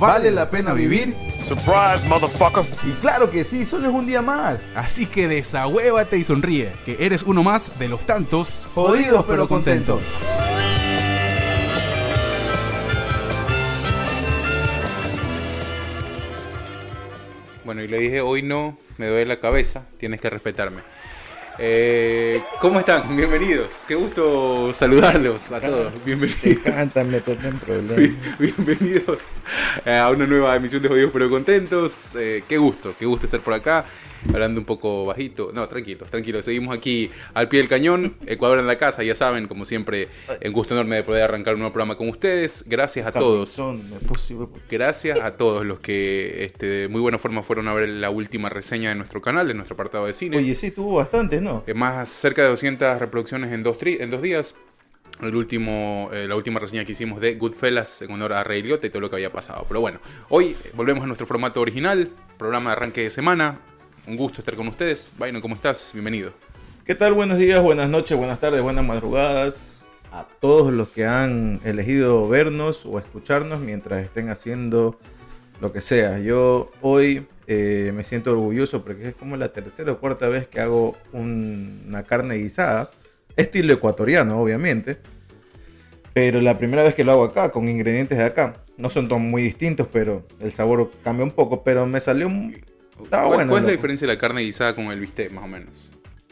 ¿Vale la pena vivir? Surprise, motherfucker. Y claro que sí, solo es un día más. Así que desahuévate y sonríe, que eres uno más de los tantos Jodidos pero contentos. Bueno, y le dije, hoy no, me duele la cabeza, tienes que respetarme. Eh, ¿Cómo están? Bienvenidos. Qué gusto saludarlos a todos. Bienvenidos. encanta en problemas. Bienvenidos eh, a una nueva emisión de Jodidos pero Contentos. Eh, qué gusto, qué gusto estar por acá. Hablando un poco bajito. No, tranquilos, tranquilos. Seguimos aquí al pie del cañón. Ecuador en la casa, ya saben, como siempre, un gusto enorme de poder arrancar un nuevo programa con ustedes. Gracias a todos. Gracias a todos los que este, de muy buena forma fueron a ver la última reseña de nuestro canal, de nuestro apartado de cine. Oye, sí, tuvo bastantes, ¿no? Eh, más cerca de 200 reproducciones en dos, tri- en dos días. El último, eh, la última reseña que hicimos de Goodfellas en honor a Ray Liotta y todo lo que había pasado. Pero bueno, hoy volvemos a nuestro formato original, programa de arranque de semana. Un gusto estar con ustedes. Vaino, ¿cómo estás? Bienvenido. ¿Qué tal? Buenos días, buenas noches, buenas tardes, buenas madrugadas a todos los que han elegido vernos o escucharnos mientras estén haciendo lo que sea. Yo hoy eh, me siento orgulloso porque es como la tercera o cuarta vez que hago un- una carne guisada, estilo ecuatoriano, obviamente. Pero la primera vez que lo hago acá, con ingredientes de acá. No son todos muy distintos, pero el sabor cambia un poco. Pero me salió un... Estaba ¿Cuál, bueno. cuál es la diferencia de la carne guisada con el bistec, más o menos?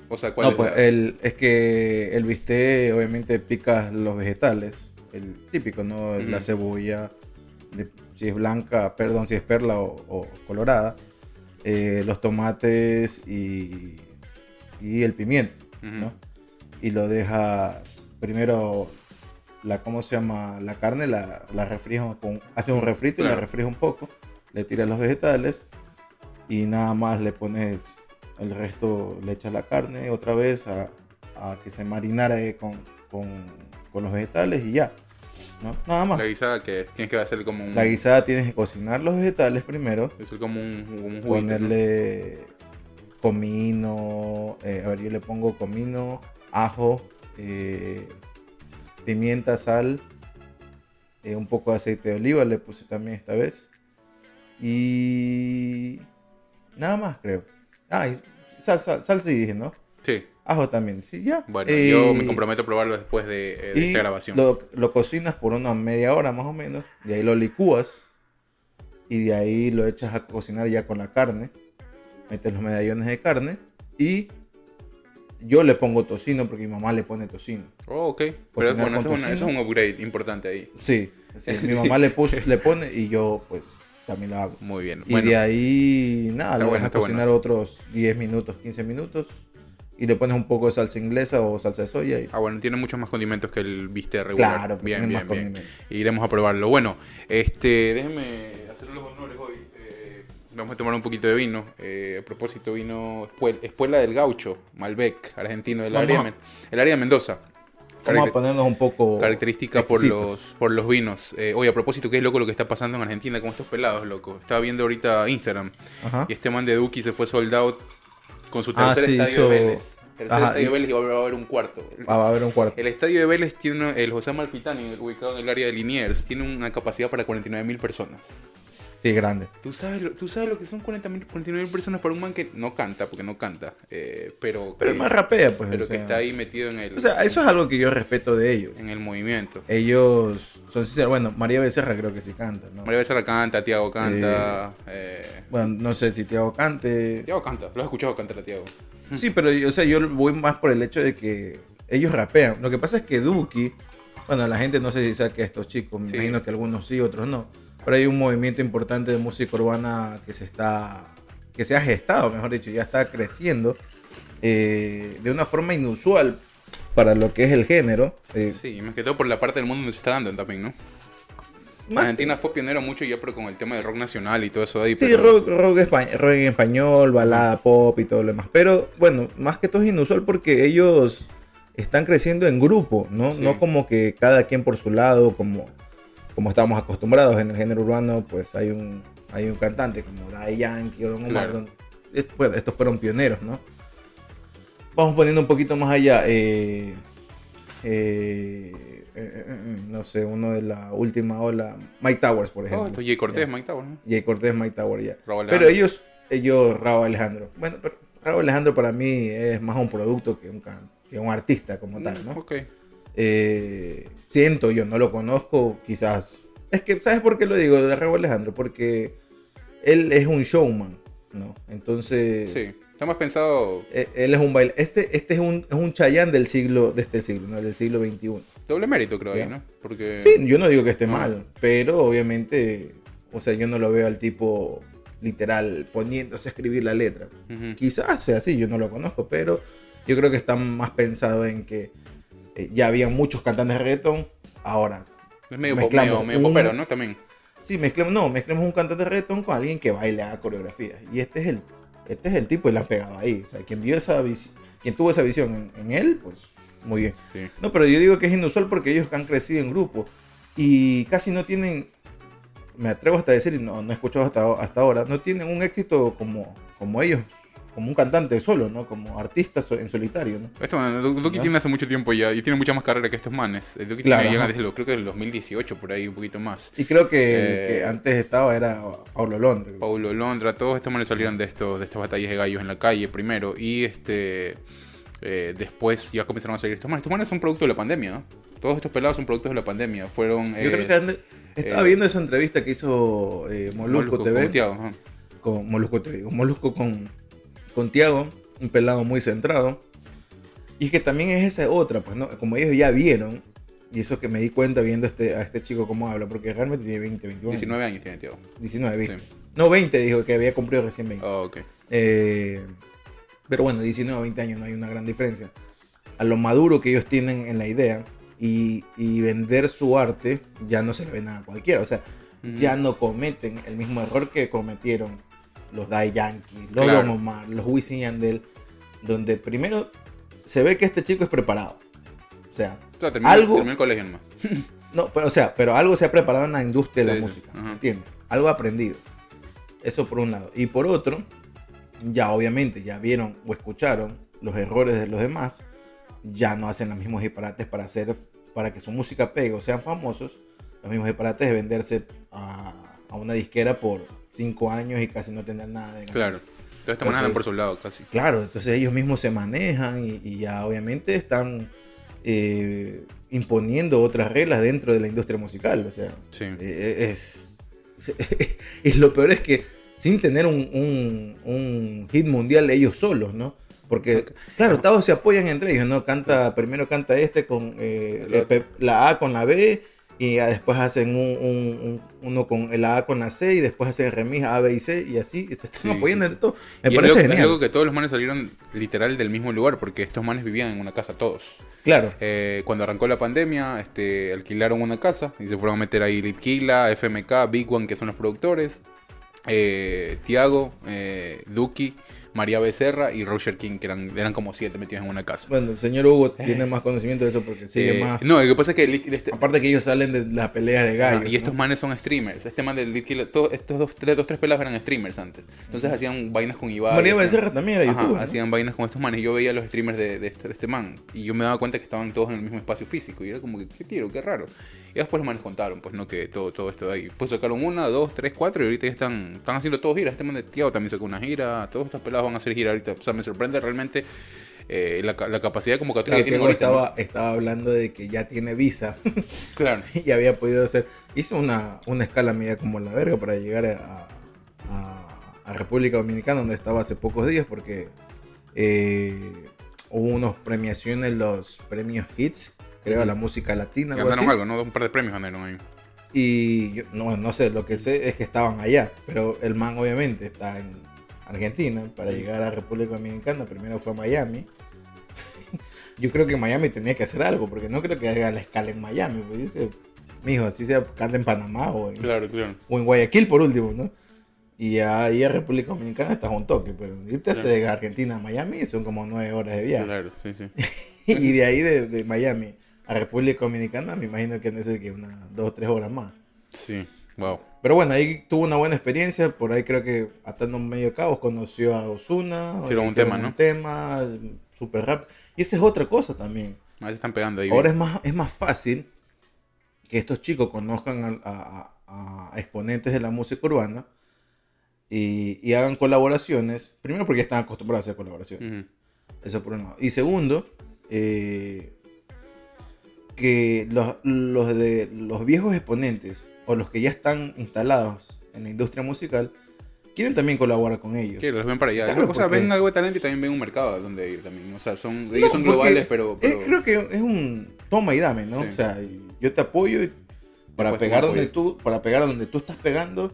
O sea, ¿cuál No, es pues la- el, es que el bistec obviamente picas los vegetales, el típico, ¿no? La cebolla, de- si es blanca, perdón, si es perla o, o colorada, eh, los tomates y, y el pimiento. ¿no? Y lo dejas primero, la, ¿cómo se llama? La carne la, la con, haces un refrito y Claro. la refrijas un poco, le tiras los vegetales y nada más le pones el resto, le echas la carne otra vez a, a que se marinara con, con, con los vegetales y ya. ¿no? Nada más. La guisada que es? tienes que hacer como un... La guisada tienes que cocinar los vegetales primero, como un, un juguito, ¿no? ponerle comino, eh, a ver, yo le pongo comino, ajo, eh, pimienta, sal, eh, un poco de aceite de oliva le puse también esta vez. Y nada más creo. Ah, y sal, sal, sal sí dije, ¿no? Sí. Ajo también, sí, ya. Bueno, Eh, yo me comprometo a probarlo después de, eh, de y esta grabación. Lo, lo cocinas por una media hora más o menos. De ahí lo licúas. Y de ahí lo echas a cocinar ya con la carne. Metes los medallones de carne. Y yo le pongo tocino porque mi mamá le pone tocino. Oh, ok. Pero bueno, una- eso es un upgrade importante ahí. Sí, sí, mi mamá le, puso, le pone y yo pues también lo hago. Muy bien. Y Bueno, de ahí nada, lo bueno, dejas está cocinar otros 10 minutos, 15 minutos. Y le pones un poco de salsa inglesa o salsa de soya. Y... Ah, bueno, tiene muchos más condimentos que el bistec regular. Claro, bien, tiene bien, más bien. Iremos a probarlo. Bueno, este, déjenme hacer los honores hoy. Eh, vamos a tomar un poquito de vino. Eh, a propósito, vino Espuel- Espuela del Gaucho, Malbec, argentino del área, el área de Mendoza. Vamos a ponernos un poco. Característica por los, por los vinos. Eh, oye, a propósito, qué es loco lo que está pasando en Argentina con estos pelados, loco. Estaba viendo ahorita Instagram. Ajá. Y este man de Duki se fue sold out con su Ah, tercer sí, estadio hizo- de Vélez. Tercer Ajá, estadio y- de Vélez y va a haber un cuarto. Ah, va a haber un cuarto. El estadio de Vélez tiene el José Malfitani, ubicado en el área de Liniers, tiene una capacidad para 49.000 personas. Sí, grande. ¿Tú sabes, lo, ¿Tú sabes lo que son 40.000 49.000 personas para un man que no canta, porque no canta, eh, pero, Pero que, el más rapea, pues. pero o que está ahí metido en el, O sea, eso es algo que yo respeto de ellos. en el movimiento. Ellos son sinceros. Bueno, María Becerra creo que sí canta, ¿no? María Becerra canta, Tiago canta. eh, Bueno, no sé si Tiago cante. Tiago canta, lo has escuchado cantar a Tiago. Sí, pero yo- o sea, yo voy más por el hecho de que ellos rapean. Lo que pasa es que Duki, bueno, la gente no sé si sabe que estos chicos, me Sí. imagino que algunos sí, otros no. Pero hay un movimiento importante de música urbana que se está, que se ha gestado, mejor dicho, ya está creciendo eh, de una forma inusual para lo que es el género. Eh, Sí, más que todo por la parte del mundo donde se está dando también, ¿no? Más- Argentina fue pionero mucho ya, pero con el tema del rock nacional y todo eso ahí. Sí, pero- rock, rock, espa- rock en español, balada pop y todo lo demás. Pero bueno, más que todo es inusual porque ellos están creciendo en grupo, ¿no? Sí. No como que cada quien por su lado, como, como estamos acostumbrados en el género urbano, pues hay un, hay un cantante como Daddy Yankee o Don Omar. Claro. bueno, estos fueron pioneros, ¿no? Vamos poniendo un poquito más allá. eh, eh, eh, no sé, uno de la última ola, Mike Towers, por Oh, ejemplo. esto Jay Cortés. Mike Tower, ¿no? Jay Cortés, Mike Tower, ya. Pero ellos, ellos, Raúl Alejandro. Bueno, pero Raúl Alejandro para mí es más un producto que un, que un artista como tal, ¿no? Ok. Eh, siento yo, no lo conozco, quizás. Es que, ¿sabes por qué lo digo de Raúl Alejandro? Porque él es un showman, ¿no? Entonces, Sí. Está más pensado eh, él es un baile. Este, este es un, es un Chayán del siglo, de este siglo, ¿no? Del siglo XXI. doble mérito, creo ahí, ¿no? Porque. Sí, yo no digo que esté No. mal, pero obviamente, o sea, yo no lo veo al tipo literal poniéndose a escribir la letra. Ujú. Quizás sea así, yo no lo conozco, pero yo creo que está más pensado en que eh, ya había muchos cantantes de reggaeton, ahora Es medio, Mezclamos medio, medio un- popero, ¿no? También. sí mezclemos, no, mezclemos un cantante de reggaeton con alguien que baile a coreografías. Y este es el, este es el tipo y la ha pegado ahí. O sea, quien vio esa visión, quien tuvo esa visión en, en él, pues muy bien. Sí. No, pero yo digo que es inusual porque ellos han crecido en grupo y casi no tienen, me atrevo hasta a decir, y no, no he escuchado hasta, hasta ahora, no tienen un éxito como, como ellos, como un cantante solo, ¿no? Como artista so- en solitario, ¿no? Duki ¿Ya? tiene hace mucho tiempo ya y tiene mucha más carrera que estos manes. Eh, Duki Claro, tiene desde lo, creo que del 2018, por ahí, un poquito más. Y creo que el Eh, que antes estaba era Paulo Londres. Paulo Londra, todos estos manes salieron de estos de estas batallas de gallos en la calle primero y este eh, después ya comenzaron a salir estos manes. Estos manes son producto de la pandemia, ¿no? Todos estos pelados son productos de la pandemia. Fueron Yo eh, creo que ande- estaba viendo esa entrevista que hizo Molusco, Molusco, TV. con Molusco TV, digo, Molusco con, con Tiago, un pelado muy centrado. Y es que también es esa otra, pues, ¿no? Como ellos ya vieron, y eso que me di cuenta viendo este, a este chico cómo habla, porque realmente tiene 20, 21. 19 años tiene Tiago. 19, 20. Sí. No, 20 dijo que había cumplido recién 20. Oh, ok. Eh, pero bueno, 19 o 20 años no hay una gran diferencia. A lo maduro que ellos tienen en la idea y, y vender su arte, ya no se le ve nada a cualquiera. O sea, Ujú. ya no cometen el mismo error que cometieron los Dai Yankee, los Claro. Omar, los Wisin Yandel, donde primero se ve que este chico es preparado. O sea, O sea, Algo- el colegio nomás. no, pero, o sea, pero algo se ha preparado en la industria de Sí, la sí, música, ajá. ¿entiendes? Algo aprendido. Eso por un lado. Y por otro, ya obviamente ya vieron o escucharon los errores de los demás, ya no hacen los mismos disparates para hacer, para que su música pegue o sean famosos, los mismos disparates de venderse a, a una disquera por cinco años y casi no tener nada de Claro. ganancia. Estos manes andan por Entonces- su lado casi. Claro, entonces ellos mismos se manejan y, y ya obviamente están eh, imponiendo otras reglas dentro de la industria musical. O sea, Sí. eh, es, y lo peor es que sin tener un, un- un hit mundial ellos solos, ¿no? Porque, claro, todos se apoyan entre ellos, ¿no? Canta, primero canta este con eh, la A con la B y después hacen un, un- un- uno con la A con la C y después hacen remix A, B y C y así, y se están Sí, apoyando sí, todo. Me y es parece es genial. loco que todos los manes salieron literal del mismo lugar, porque estos manes vivían en una casa todos. Claro. Eh, cuando arrancó la pandemia, este, alquilaron una casa y se fueron a meter ahí Litquila, FMK, Big One, que son los productores, eh, Tiago, eh, Duki, María Becerra y Roger King, que eran, eran como siete metidos en una casa. Bueno, el señor Hugo tiene más conocimiento de eso porque sigue Eh, más. No, lo que pasa es que este- Aparte que ellos salen de la pelea de Ah, gallos. y estos ¿no? manes son streamers. Este man del todos estos dos, tres, dos, tres pelados eran streamers antes. Entonces hacían vainas con Ibai. María hacían- Becerra también era Ajá. ¿no? hacían vainas con estos manes. Yo veía los streamers de, de este, de este man. Y yo me daba cuenta que estaban todos en el mismo espacio físico. Y era como que, qué tiro, qué raro. Y después los manes contaron, pues no, que todo, todo esto de ahí. Pues sacaron una, dos, tres, cuatro. Y ahorita ya están, están haciendo todos giras. Este man de Tiago también sacó una gira. Todos estos pelados van a hacer gira ahorita. O sea, me sorprende realmente eh, la, la capacidad de convocatoria Claro, que. ¿no? estaba, estaba hablando de que ya tiene visa Claro. y había podido hacer. Hizo una, una escala media como la verga para llegar a, a- a República Dominicana, donde estaba hace pocos días, porque eh, hubo unos premiaciones, los premios Hits, creo, a la música latina. algo Ganaron así. algo, ¿no? Un par de premios ganaron ahí. Y yo- no, no sé, lo que sé es que estaban allá, pero el man obviamente está en Argentina para llegar a República Dominicana. Primero fue a Miami. Yo creo que Miami tenía que hacer algo, porque no creo que haga la escala en Miami. Pues dice, mijo, así sea, canta en Panamá o en, Claro, claro. o en Guayaquil por último, ¿no? Y ahí en República Dominicana estás un toque, pero irte Claro. de Argentina a Miami son como nueve horas de viaje. Claro, sí, sí. y de ahí de, de Miami a República Dominicana me imagino que necesita que unas dos o tres horas más. Sí, wow. Pero bueno, ahí tuvo una buena experiencia, por ahí creo que atando medio cabos conoció a Osuna, un tema, ¿no? un tema, super rap. Y esa es otra cosa también. A veces están pegando ahí. Ahora es más, es más fácil que estos chicos conozcan a, a- a- a exponentes de la música urbana y, y hagan colaboraciones. Primero porque están acostumbrados a hacer colaboraciones. Ujú. Eso por un lado. Y segundo, eh, que los, los de los viejos exponentes o los que ya están instalados en la industria musical quieren también colaborar con ellos. Que los ven para allá. Claro, o sea, porque- ven algo de talento y también ven un mercado donde ir también. O sea, son, No, ellos son globales, pero... es- pero- creo que es un toma y dame, ¿no? Sí. O sea, yo te apoyo para Después pegar donde tú, para pegar donde tú estás pegando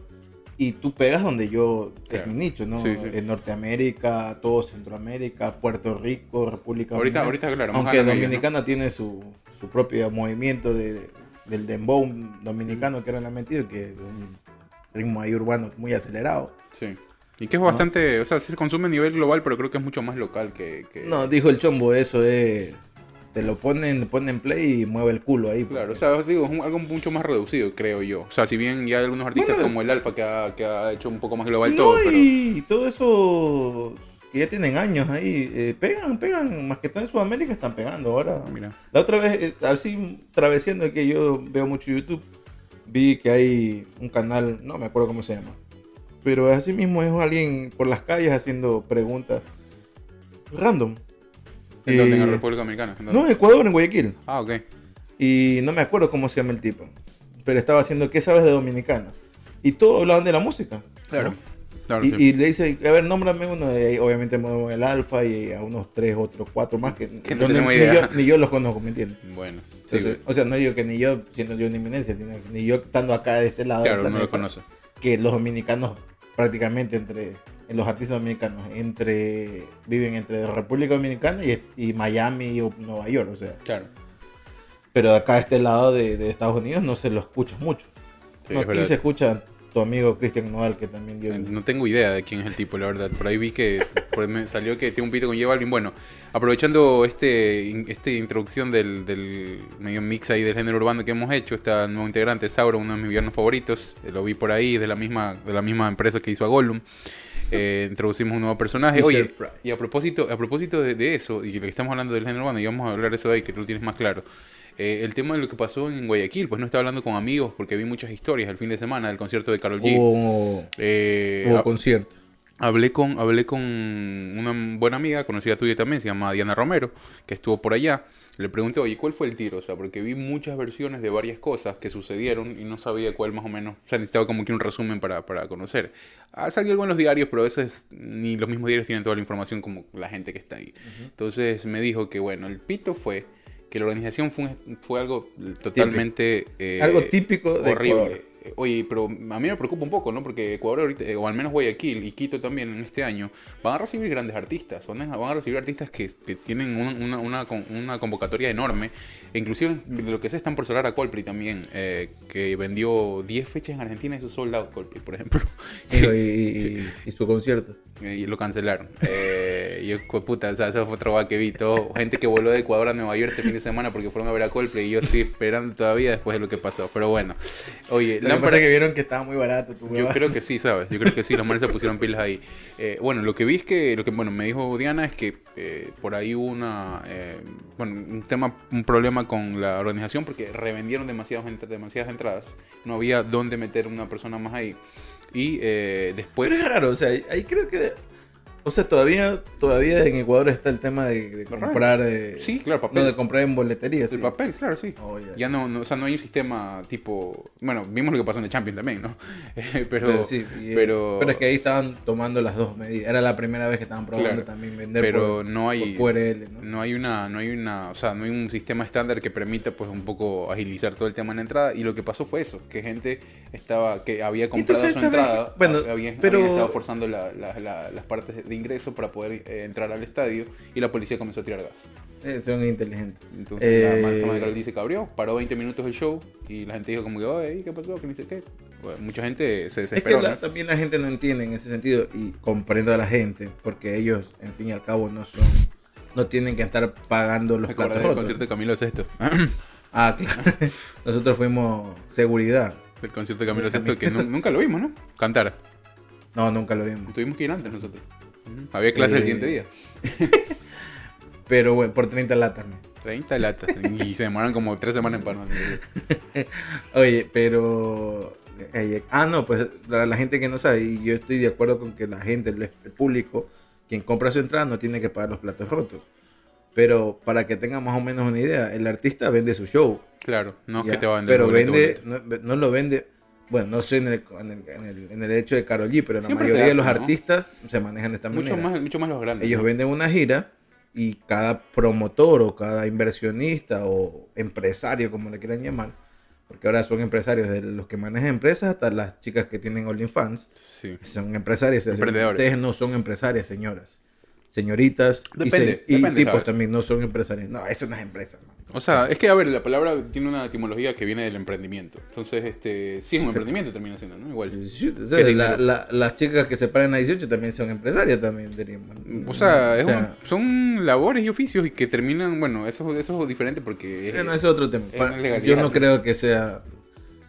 y tú pegas donde yo Claro. es mi nicho, ¿no? Sí, sí. En Norteamérica, todo Centroamérica, Puerto Rico, República Ahorita, Dominicana. ahorita, claro, Aunque ganan ellos, ¿no? Dominicana tiene su, su propio movimiento de, del dembow dominicano que era la metido, que es un ritmo ahí urbano muy acelerado. Sí. Y que es bastante, o sea, sí se consume a nivel global, pero creo que es mucho más local que... que- No, dijo el chombo, eso es... Te lo ponen, ponen play y mueve el culo ahí. Claro, o sea, os digo, es un- algo mucho más reducido, creo yo. O sea, si bien ya hay algunos artistas Bueno, como el Alfa que ha, que ha hecho un poco más global No, todo, pero... y todo eso que ya tienen años ahí, eh, pegan, pegan, más que todo en Sudamérica están pegando ahora. Mira. La otra vez, eh, así travesando que yo veo mucho YouTube, vi que hay un canal, no me acuerdo cómo se llama, pero así mismo es alguien por las calles haciendo preguntas random. ¿En dónde? ¿En la Eh, República Dominicana? No, en Ecuador, en Guayaquil. Ah, ok. Y no me acuerdo cómo se llama el tipo, pero estaba haciendo, ¿qué sabes de Dominicana? Y todos hablaban de la música. Claro. ¿no? Claro, Y, sí. y le dice, a ver, nómbrame uno. Y ahí, obviamente muevo el alfa y a unos tres, otros cuatro más que, Que no ni, idea. yo, ni yo los conozco, ¿me entiendes? Bueno. Sí, Entonces, o sea, no digo que ni yo, siendo yo una que ni yo estando acá de este lado claro, no lo conoce. que los dominicanos prácticamente entre en los artistas dominicanos entre viven entre República Dominicana y, y Miami o Nueva York, o sea, Claro. pero acá de este lado de, de Estados Unidos no se lo escucha mucho. Sí, no, es aquí se escucha tu amigo Cristian Nodal que también dio Eh, No tengo idea de quién es el tipo, la verdad. Por ahí vi que por ahí me salió que tiene un pito con J Balvin. Bueno, aprovechando este, este introducción del, del medio mix ahí del género urbano que hemos hecho, está el nuevo integrante Sauro, uno de mis villanos favoritos. Eh, Lo vi por ahí, de la misma, de la misma empresa que hizo a Gollum. Eh, introducimos un nuevo personaje. Oye, y a propósito, a propósito de, de eso, y que estamos hablando del género urbano, y vamos a hablar de eso de ahí, que tú lo tienes más claro. Eh, el tema de lo que pasó en Guayaquil, pues no estaba hablando con amigos porque vi muchas historias el fin de semana del concierto de Carol G. Hubo, Eh, concierto. Hablé con, hablé con una buena amiga, conocida tuya también, se llama Diana Romero, que estuvo por allá. Le pregunté, oye, ¿cuál fue el tiro? O sea, porque vi muchas versiones de varias cosas que sucedieron y no sabía cuál más o menos. O sea, necesitaba como que un resumen para, para conocer. Ha salido algo en los diarios, pero a veces ni los mismos diarios tienen toda la información como la gente que está ahí. Entonces me dijo que, bueno, el pito fue que la organización fue, fue algo totalmente. eh, Algo típico de horrible. Ecuador. Oye, pero a mí me preocupa un poco, ¿no? Porque Ecuador ahorita, eh, o al menos Guayaquil y Quito también en este año, van a recibir grandes artistas, van a, van a recibir artistas que, que tienen una, una, una con- una convocatoria enorme. E inclusive, lo que sé, están por solar a Coldplay también, eh, que vendió 10 fechas en Argentina y eso sold out Coldplay, por ejemplo. Y, y- y su concierto. Eh, y lo cancelaron. Eh, y yo, co- puta, o sea, eso fue otro va que vi. Todo, gente que voló de Ecuador a Nueva York este fin de semana porque fueron a ver a Coldplay y yo estoy esperando todavía después de lo que pasó. Pero bueno, oye, Lo que pasa es que vieron que estaba muy barato. tu yo creo que sí, ¿sabes? Yo creo que sí, los manes se pusieron pilas ahí. Eh, bueno, lo que vi es que, lo que bueno, me dijo Diana es que eh, por ahí hubo una, eh, bueno, un tema, un problema con la organización porque revendieron demasiadas, demasiadas entradas. No había dónde meter una persona más ahí. Y eh, después... Pero es raro, o sea, ahí creo que. O sea, todavía, todavía en Ecuador está el tema de, comprar. eh, Sí, claro, papel. No, de comprar en boletería. El sí. papel, claro, sí. Oh, ya. Ya no, no, o sea, no hay un sistema tipo... Bueno, vimos lo que pasó en el Champions también, ¿no? Eh, pero, Pero, sí, y, eh, pero, pero es que ahí estaban tomando las dos medidas. Era la primera vez que estaban probando Claro. también vender pero por, no hay... por QRL, ¿no? No hay una, no hay una, o sea, no hay un sistema estándar que permita pues un poco agilizar todo el tema en la entrada y lo que pasó fue eso, que gente estaba, que había comprado Entonces, su entrada, Bueno, había, pero- estado forzando la- la- la- las partes de ingreso para poder eh, entrar al estadio y la policía comenzó a tirar gas. Eh, son inteligentes. Entonces Eh, la Karol G se cabrió, paró 20 minutos el show y la gente dijo como que, oye, ¿qué pasó? Que ni sé qué. Bueno, mucha gente se Es que desesperó, la- ¿no? también la gente no entiende en ese sentido y comprendo a la gente porque ellos, en fin y al cabo, no son, no tienen que estar pagando los platos rotos. concierto de Camilo Sesto. Ah, claro. Nosotros fuimos seguridad. el concierto de Camilo Sesto que nu- nunca lo vimos, ¿no? Cantar. No, nunca lo vimos. Tuvimos que ir antes nosotros. Había clase el Eh, siguiente día. Pero bueno, por 30 latas. ¿no? 30 latas. y se demoran como 3 semanas en Panamá. Oye, pero... eh, ah, no, pues la, la gente que no sabe, y yo estoy de acuerdo con que la gente, el, el público, quien compra su entrada no tiene que pagar los platos rotos. Pero para que tengan más o menos una idea, el artista vende su show. Claro, no es que te va a vender Pero vende, no, no lo vende, bueno, no sé en el, en el, en el- en el hecho de Karol G, pero la Siempre mayoría de los artistas se manejan de esta Mucho manera. más, mucho más los grandes. Ellos venden una gira y cada promotor o cada inversionista o empresario, como le quieran llamar, porque ahora son empresarios, de los que manejan empresas hasta las chicas que tienen OnlyFans, Sí. son empresarias. Emprendedores. Ustedes no son empresarias, señoras. Señoritas y Depende, se- y, depende, tipos ¿sabes? también no son empresarios. No, eso no es empresa. man. O sea, es que, a ver, la palabra tiene una etimología que viene del emprendimiento. Entonces, este, sí es un emprendimiento termina siendo, ¿no? Igual. Las chicas que se paran a 18 también son empresarias también, diríamos. O sea, es O sea, un- son labores y oficios y que terminan, bueno, eso, eso es diferente porque... no, ese es otro tema. es Yo no ¿no? creo que sea,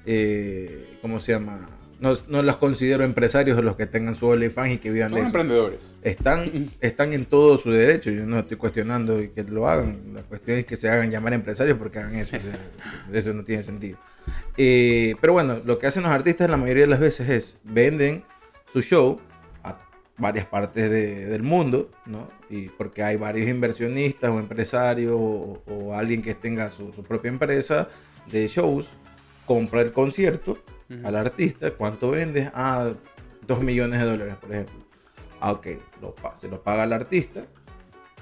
eh, ¿cómo se llama? No, no las considero empresarios los que tengan su OnlyFans y que vivan son de eso. emprendedores. Están, están en todo su derecho. Yo no estoy cuestionando que lo hagan. La cuestión es que se hagan llamar empresarios porque hagan eso. o sea, eso no tiene sentido. Eh, pero bueno, lo que hacen los artistas la mayoría de las veces es venden su show a varias partes de- del mundo, ¿no? Y porque hay varios inversionistas o empresarios o, o alguien que tenga su, su propia empresa de shows, compra el concierto Ujú. al artista, ¿cuánto vendes? Ah, 2 millones de dólares, por ejemplo. Ah, ok, lo se lo paga al artista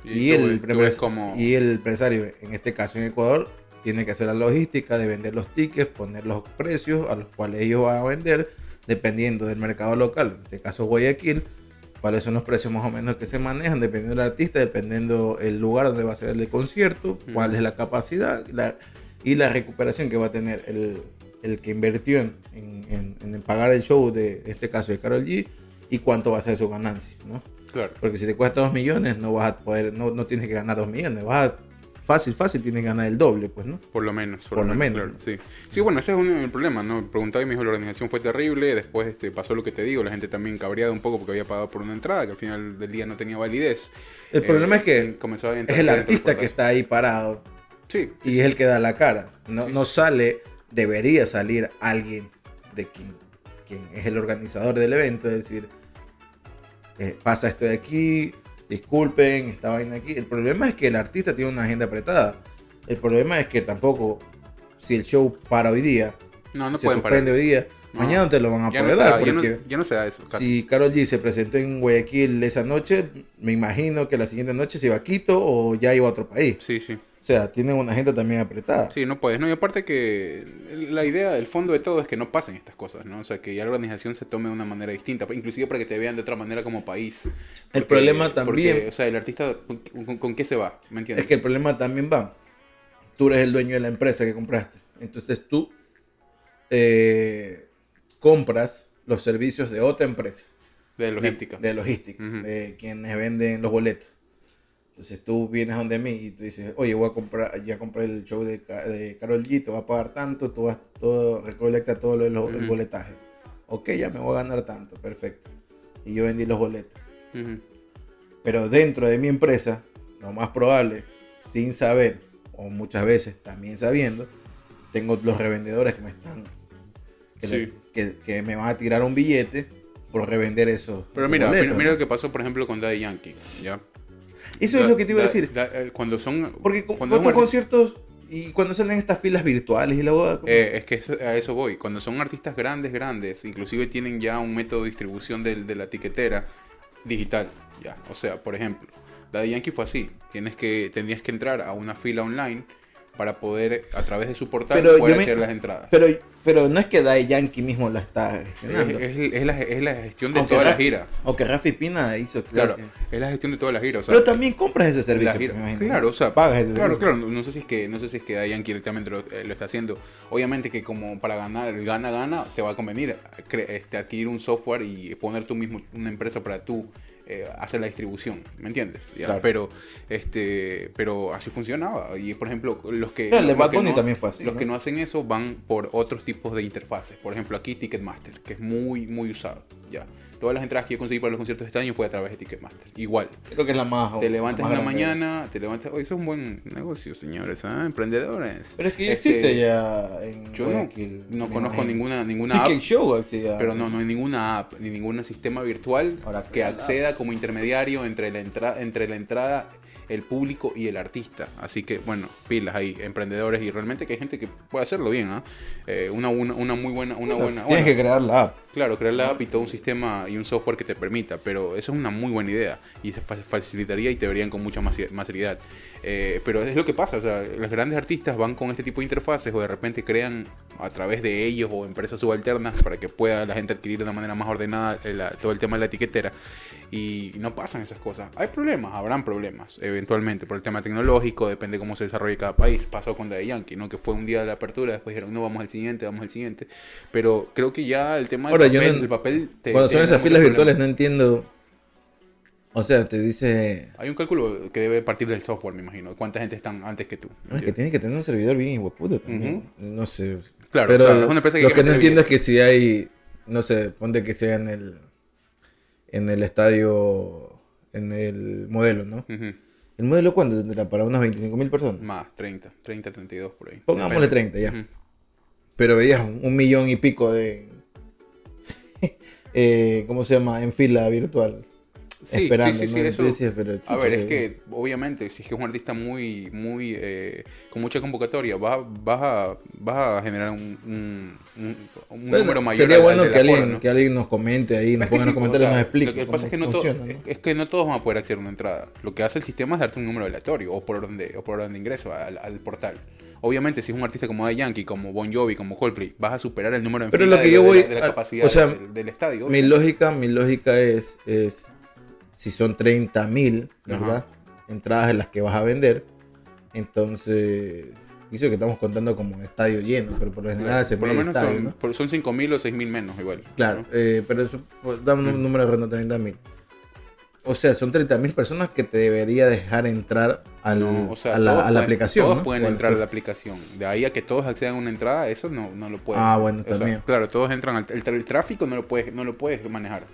y, tú- el, tú como... y el empresario, en este caso en Ecuador, tiene que hacer la logística de vender los tickets, poner los precios a los cuales ellos van a vender, dependiendo del mercado local. En este caso Guayaquil, cuáles son los precios más o menos que se manejan, dependiendo del artista, dependiendo el lugar donde va a ser el concierto, cuál es la capacidad la- y la recuperación que va a tener el, el que invirtió en, en- en- en pagar el show de este caso de Carol G y cuánto va a ser su ganancia, ¿no? Claro. Porque si te cuesta 2 millones, no vas a poder, no, no tienes que ganar 2 millones, vas a, fácil, fácil tienes que ganar el doble, pues, ¿no? Por lo menos, Por lo menos. claro, sí. sí, bueno, ese es un, el problema, ¿no? Preguntaba y me dijo la organización fue terrible, después este, pasó lo que te digo, la gente también cabreada un poco porque había pagado por una entrada que al final del día no tenía validez. El problema Eh, es que comenzó a es el artista que está ahí parado Sí, y es el que da la cara. No, Sí, no sale, debería salir alguien de quien, quien es el organizador del evento, es decir, eh, pasa esto de aquí, disculpen, esta vaina aquí. El problema es que el artista tiene una agenda apretada. El problema es que tampoco, si el show para hoy día, no, no se pueden parar. hoy día, No. mañana no te lo van a Ya no, poder se dar. da, no, porque ya no se da eso. casi. si Carol G se presentó en Guayaquil esa noche, me imagino que la siguiente noche se iba a Quito o ya iba a otro país. Sí, sí. O sea, tienen una agenda también apretada. Sí, no puedes. No, y aparte que la idea, el fondo de todo es que no pasen estas cosas, ¿no? O sea, que ya la organización se tome de una manera distinta, inclusive para que te vean de otra manera como país. El problema también- porque, o sea, el artista, ¿con, con- con qué se va? ¿Me entiendes? Es que el problema también va. Tú eres el dueño de la empresa que compraste. Entonces tú eh, compras los servicios de otra empresa. de logística. De, de logística. De quienes venden los boletos. Entonces tú vienes donde mí y tú dices, oye, voy a comprar, ya compré el show de, de Carol G, te va a pagar tanto, tú vas, todo, recolecta todo lo, del- el boletaje. Ok, ya me voy a ganar tanto, perfecto. Y yo vendí los boletos. Pero dentro de mi empresa, lo más probable, sin saber, o muchas veces también sabiendo, tengo los revendedores que me están. que, Sí. le- que- que me van a tirar un billete por revender esos. Pero esos mira, boletos, mira, mira ¿no? lo que pasó, por ejemplo, con Daddy Yankee, ¿ya? Eso es lo que te iba a decir. da- eh, cuando son... Porque cu- cuando otros conciertos y cuando salen estas filas virtuales y la boda. Eh, es que eso- a eso voy. Cuando son artistas grandes, grandes, inclusive tienen ya un método de distribución del- de, la tiquetera digital. Ya. O sea, por ejemplo, Daddy Yankee fue así. Tienes que, tendrías que entrar a una fila online para poder, a través de su portal, Pero poder me- hacer las entradas. Pero, pero no es que Dai Yankee mismo la está Es, gestionando. es- es la, es la gestión de Aunque toda la Rafi- gira. Aunque Rafi Pina hizo claro. Claro, que- es la gestión de toda la gira. O sea, pero también compras ese la servicio. gira- claro, o sea, pagas ese claro, servicio. claro, no sé si es que no sé si es que Dayan directamente lo, eh, lo está haciendo. Obviamente que como para ganar el gana gana te va a convenir este, adquirir un software y poner tú mismo una empresa para tú eh, hacer la distribución, ¿me entiendes? Ya, Claro. Pero este, pero así funcionaba y por ejemplo los que Pero el de los Bad que Bunny no- también fue así, los ¿no? que no hacen eso van por otros tipos de interfaces. Por ejemplo aquí Ticketmaster, que es muy muy usado, ya. Todas las entradas que yo conseguí para los conciertos de este año fue a través de Ticketmaster. Igual. Creo que es la más. Te levantas la en más la grande. mañana, te levantas. Hoy es un buen negocio, señores, ¿ah? emprendedores. Pero es que ya Este, existe ya en Yo no, Guayaquil, no conozco imagino. ninguna, ninguna Ticket app, Show pero no, no hay ninguna app ni ningún sistema virtual Ahora que la acceda como intermediario entre la, entrada entre la entrada, el público y el artista. Así que, bueno, pilas ahí, emprendedores y realmente que hay gente que puede hacerlo bien, ¿ah? Eh, una, una, una muy buena, una Bueno, buena. Tienes bueno, que crear la app. Claro, crear la app y todo un sistema y un software que te permita, pero eso es una muy buena idea y se fa- facilitaría y te verían con mucha más, más seriedad. Eh, pero es lo que pasa, o sea, los grandes artistas van con este tipo de interfaces o de repente crean a través de ellos o empresas subalternas para que pueda la gente adquirir de una manera más ordenada eh, la- todo el tema de la etiquetera y no pasan esas cosas. Hay problemas, habrán problemas eventualmente por el tema tecnológico, depende cómo se desarrolle cada país. Pasó con Daddy Yankee, ¿no? que fue un día de la apertura, después dijeron, no, vamos al siguiente, vamos al siguiente. Pero creo que ya el tema Ahora, yo papel, no- el papel te- Cuando te son esas filas virtuales no entiendo. O sea, te dice. Hay un cálculo que debe partir del software, me imagino. ¿Cuánta gente están antes que tú? "No, es que tienes que tener un servidor bien hueputa también. No sé. Claro, Pero o sea, es una empresa que lo que que no entiendo es que si hay. No sé, ponte que sea en el. En el estadio. En el modelo, ¿no? ¿El modelo cuánto tendrá? Para unas 25 mil personas. Más, 30, 30, 32 por ahí. Pongámosle Depende. 30 ya. Pero veías un, un millón y pico de. Eh, ¿Cómo se llama? En fila virtual. Sí, esperando, sí, sí, sí, ¿no? eso- Tú decías, pero, A ver, es que obviamente si es que es un artista muy, muy, eh, con mucha convocatoria, vas, vas, a, vas a generar un, un, un- un Bueno, número mayor. Sería al bueno que alguien, que alguien nos comente ahí, nos ponga en los comentarios sea, nos explique. Lo que pasa es que, no funciona, ¿no? es- es que no todos van a poder acceder a una entrada. Lo que hace el sistema es darte un número aleatorio o por orden de, o por orden de ingreso al, al portal. Obviamente, si es un artista como Daddy Yankee, como Bon Jovi, como Coldplay, vas a superar el número en Pero lo que de, yo de voy la, de la capacidad o sea, del, del estadio. Mi lógica, mi lógica es, es si son 30 mil, ¿verdad? Entradas en las que vas a vender, entonces, hizo que estamos contando como estadio lleno, pero por lo general Claro, se por lo menos estadio, son, ¿no? por- son 5.000 o 6.000 menos igual. Claro, ¿no? eh, pero eso, pues, dame un número redondo, 30 mil. O sea, son 30 mil personas que te debería dejar entrar al- No, o sea, a, la, a la pueden- aplicación. Todos ¿no? pueden entrar a la aplicación. De ahí a que todos accedan a una entrada, eso no, no lo pueden. Ah, bueno, O sea, también. claro, todos entran al el, tra- el tráfico, no lo puedes, no lo puedes manejar.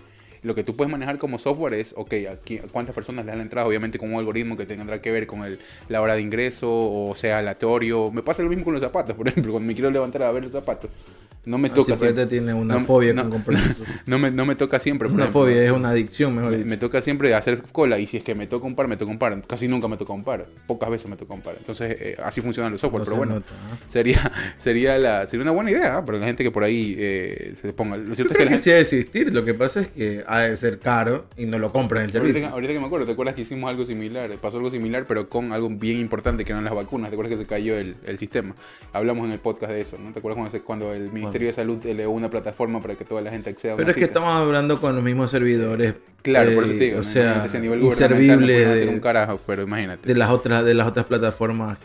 Lo que tú puedes manejar como software es, ok, aquí, cuántas personas le dan la entrada, obviamente con un algoritmo que tendrá que ver con el, la hora de ingreso, o sea, aleatorio. Me pasa lo mismo con los zapatos, por ejemplo, cuando me quiero levantar a ver los zapatos. No me toca siempre. este tiene una No, fobia no, con. No me, no me toca siempre. por Una ejemplo. fobia, es una adicción, mejor Me, dicho. me toca siempre hacer cola y si es que me toca un par, me toca un par. Casi nunca me toca un par. Pocas veces me toca un par. Entonces, eh, así funcionan los software. No pero bueno, nota, sería, sería, la, sería una buena idea ¿ah? para la gente que por ahí eh, se ponga. Lo Yo cierto es que la que gente. sí ha de existir, lo que pasa es que ha de ser caro y no lo compran en el Ahorita, servicio. ahorita que me acuerdo, ¿te acuerdas que hicimos algo similar? Pasó algo similar, pero con algo bien importante que eran las vacunas. ¿Te acuerdas que se cayó el, el sistema? Hablamos en el podcast de eso, ¿no? ¿Te acuerdas cuando, se- cuando el Ministerio de Salud eleó una plataforma para que toda la gente acceda a una Pero es que cita? estamos hablando con los mismos servidores. Claro, por eh, eso te digo. O sea, a nivel no inservibles hacer un de, carajo, pero imagínate. de las otras de las otras plataformas.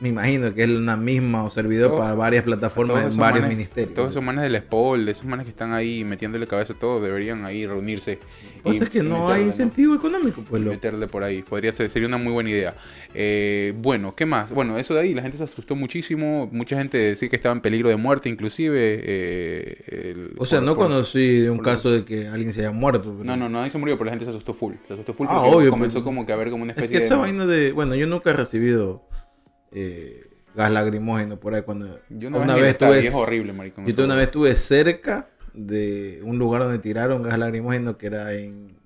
Me imagino que es una misma o servidor para varias plataformas en varios manes- ministerios. Todos esos manes del SPOL, esos manes que están ahí metiéndole cabeza a todo, deberían ahí reunirse. O sea, es que no hay incentivo económico, pues lo. Meterle por ahí. Podría ser, sería una muy buena idea. Eh, bueno, ¿qué más? Bueno, eso de ahí, la gente se asustó muchísimo. Mucha gente decía que estaba en peligro de muerte, inclusive. eh, el- O sea, por- no por- conocí de un caso de que alguien se haya muerto. pero- No, no, nadie se murió, pero la gente se asustó full. Se asustó full Ah, porque obvio, comenzó pues. como que a ver como una Es especie que esa de... vaina de. Bueno, yo nunca he recibido eh, gas lacrimógeno por ahí cuando. Yo una, vez, tuve. es horrible, maricón. Yo una vez estuve cerca de un lugar donde tiraron gas lacrimógeno que era en.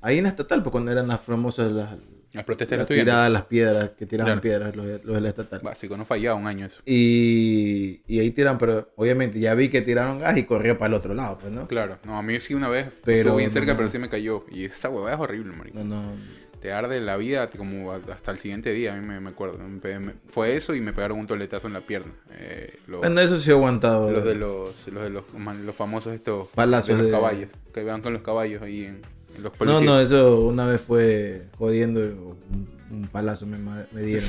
Ahí en la estatal, pues cuando eran las famosas las, Las protestas las tiradas, las piedras, que tiraban Claro. piedras los, de- los de la estatal. Básico, no fallaba un año eso. Y, y ahí tiran, pero obviamente ya vi que tiraron gas y corría para el otro lado, pues, ¿no? Claro, no, a mí sí una vez Pero estuvo bien cerca, no. pero sí me cayó. Y esa huevada es horrible, marico. No, no. Te arde la vida como hasta el siguiente día, a mí me, me acuerdo. Me pe- me- fue eso y me pegaron un toletazo en la pierna. Eh, Bueno, eso sí he aguantado. los de los, los de los, los famosos estos Palazos de los de- caballos, que van con los caballos ahí en, en los No, policías. no, eso una vez fue jodiendo. Un, un palazo me, dieron.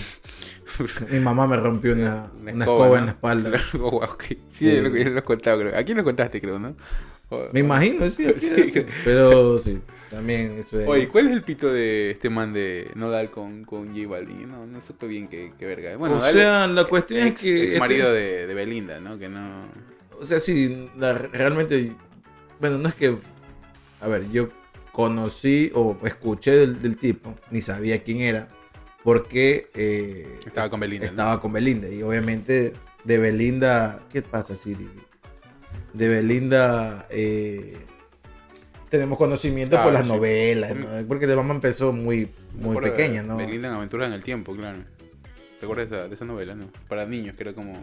Mi mamá me rompió una, una escoba, ¿no? en la espalda. Wow. Sí, es lo lo has contado, creo. Aquí lo contaste, creo, ¿no? Me imagino, sí. Sí. Pero sí, también eso es. Oye, ¿cuál es el pito de este man de Nodal con, con J Balvin? No, no supe bien qué, qué verga. Bueno, o Nodal sea, la cuestión ex, es que. ex este- marido de, de Belinda, ¿no? Que no... O sea, sí, la- realmente. Bueno, no es que. A ver, yo conocí o escuché del, del tipo, ni sabía quién era, porque. eh, Estaba con Belinda, ¿no? Estaba con Belinda. Y obviamente, de Belinda. ¿Qué pasa, Siri? De Belinda. eh, tenemos conocimiento por las sí. novelas, ¿no? porque la mamá empezó muy, muy pequeña, ¿no? Belinda en Aventuras en el Tiempo, claro. ¿Te acuerdas de esa, de esa novela, no? Para niños, que era como...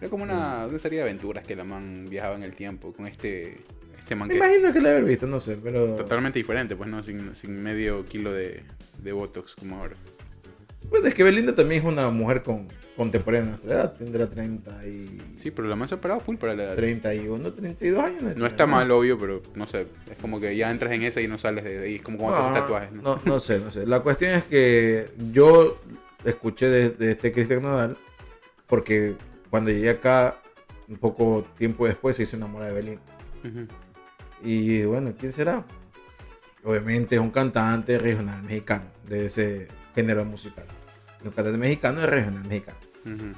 Era como una, una serie de aventuras que la man viajaba en el tiempo con este, este man Me que... imagino que la haber visto, no sé, pero. Totalmente diferente, pues no, sin, sin medio kilo de, de Botox como ahora. Pues es que Belinda también es una mujer con, contemporánea nuestra edad, tendrá 30 y... Sí, pero la ha parado full para la edad. 31, 32 años. No está mal, obvio, pero no sé. Es como que ya entras en esa y no sales de ahí. Es como cuando te haces tatuajes, ¿no? no, no sé, no sé. La cuestión es que yo escuché de, de este Cristian Nodal porque cuando llegué acá, un poco tiempo después, se hizo enamorada de. Ujú. Y bueno, ¿quién será? Obviamente es un cantante regional mexicano, de ese género musical. Y un cantante mexicano de regional mexicano. Ujú.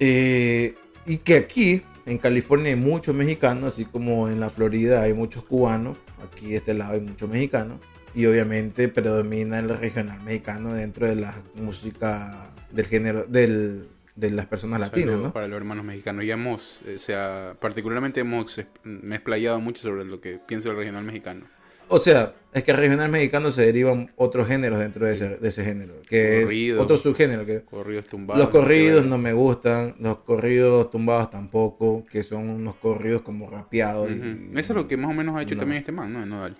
Eh, y que aquí, en California, hay muchos mexicanos, así como en la Florida hay muchos cubanos. Aquí de este lado hay muchos mexicanos. Y obviamente predomina el regional mexicano dentro de la música del género, del, de las personas latinas. Para los hermanos mexicanos. Ya hemos, eh, o sea, particularmente hemos me he explayado mucho sobre lo que pienso del regional mexicano. O sea, es que regional mexicano se derivan otros géneros dentro de ese, de ese género, que Corrido. es otro subgénero. Que Corridos tumbados. los corridos no me gustan, los corridos tumbados tampoco, que son unos corridos como rapeados. y-. Eso es lo que más o menos ha hecho No. también este man, ¿no? Nodal.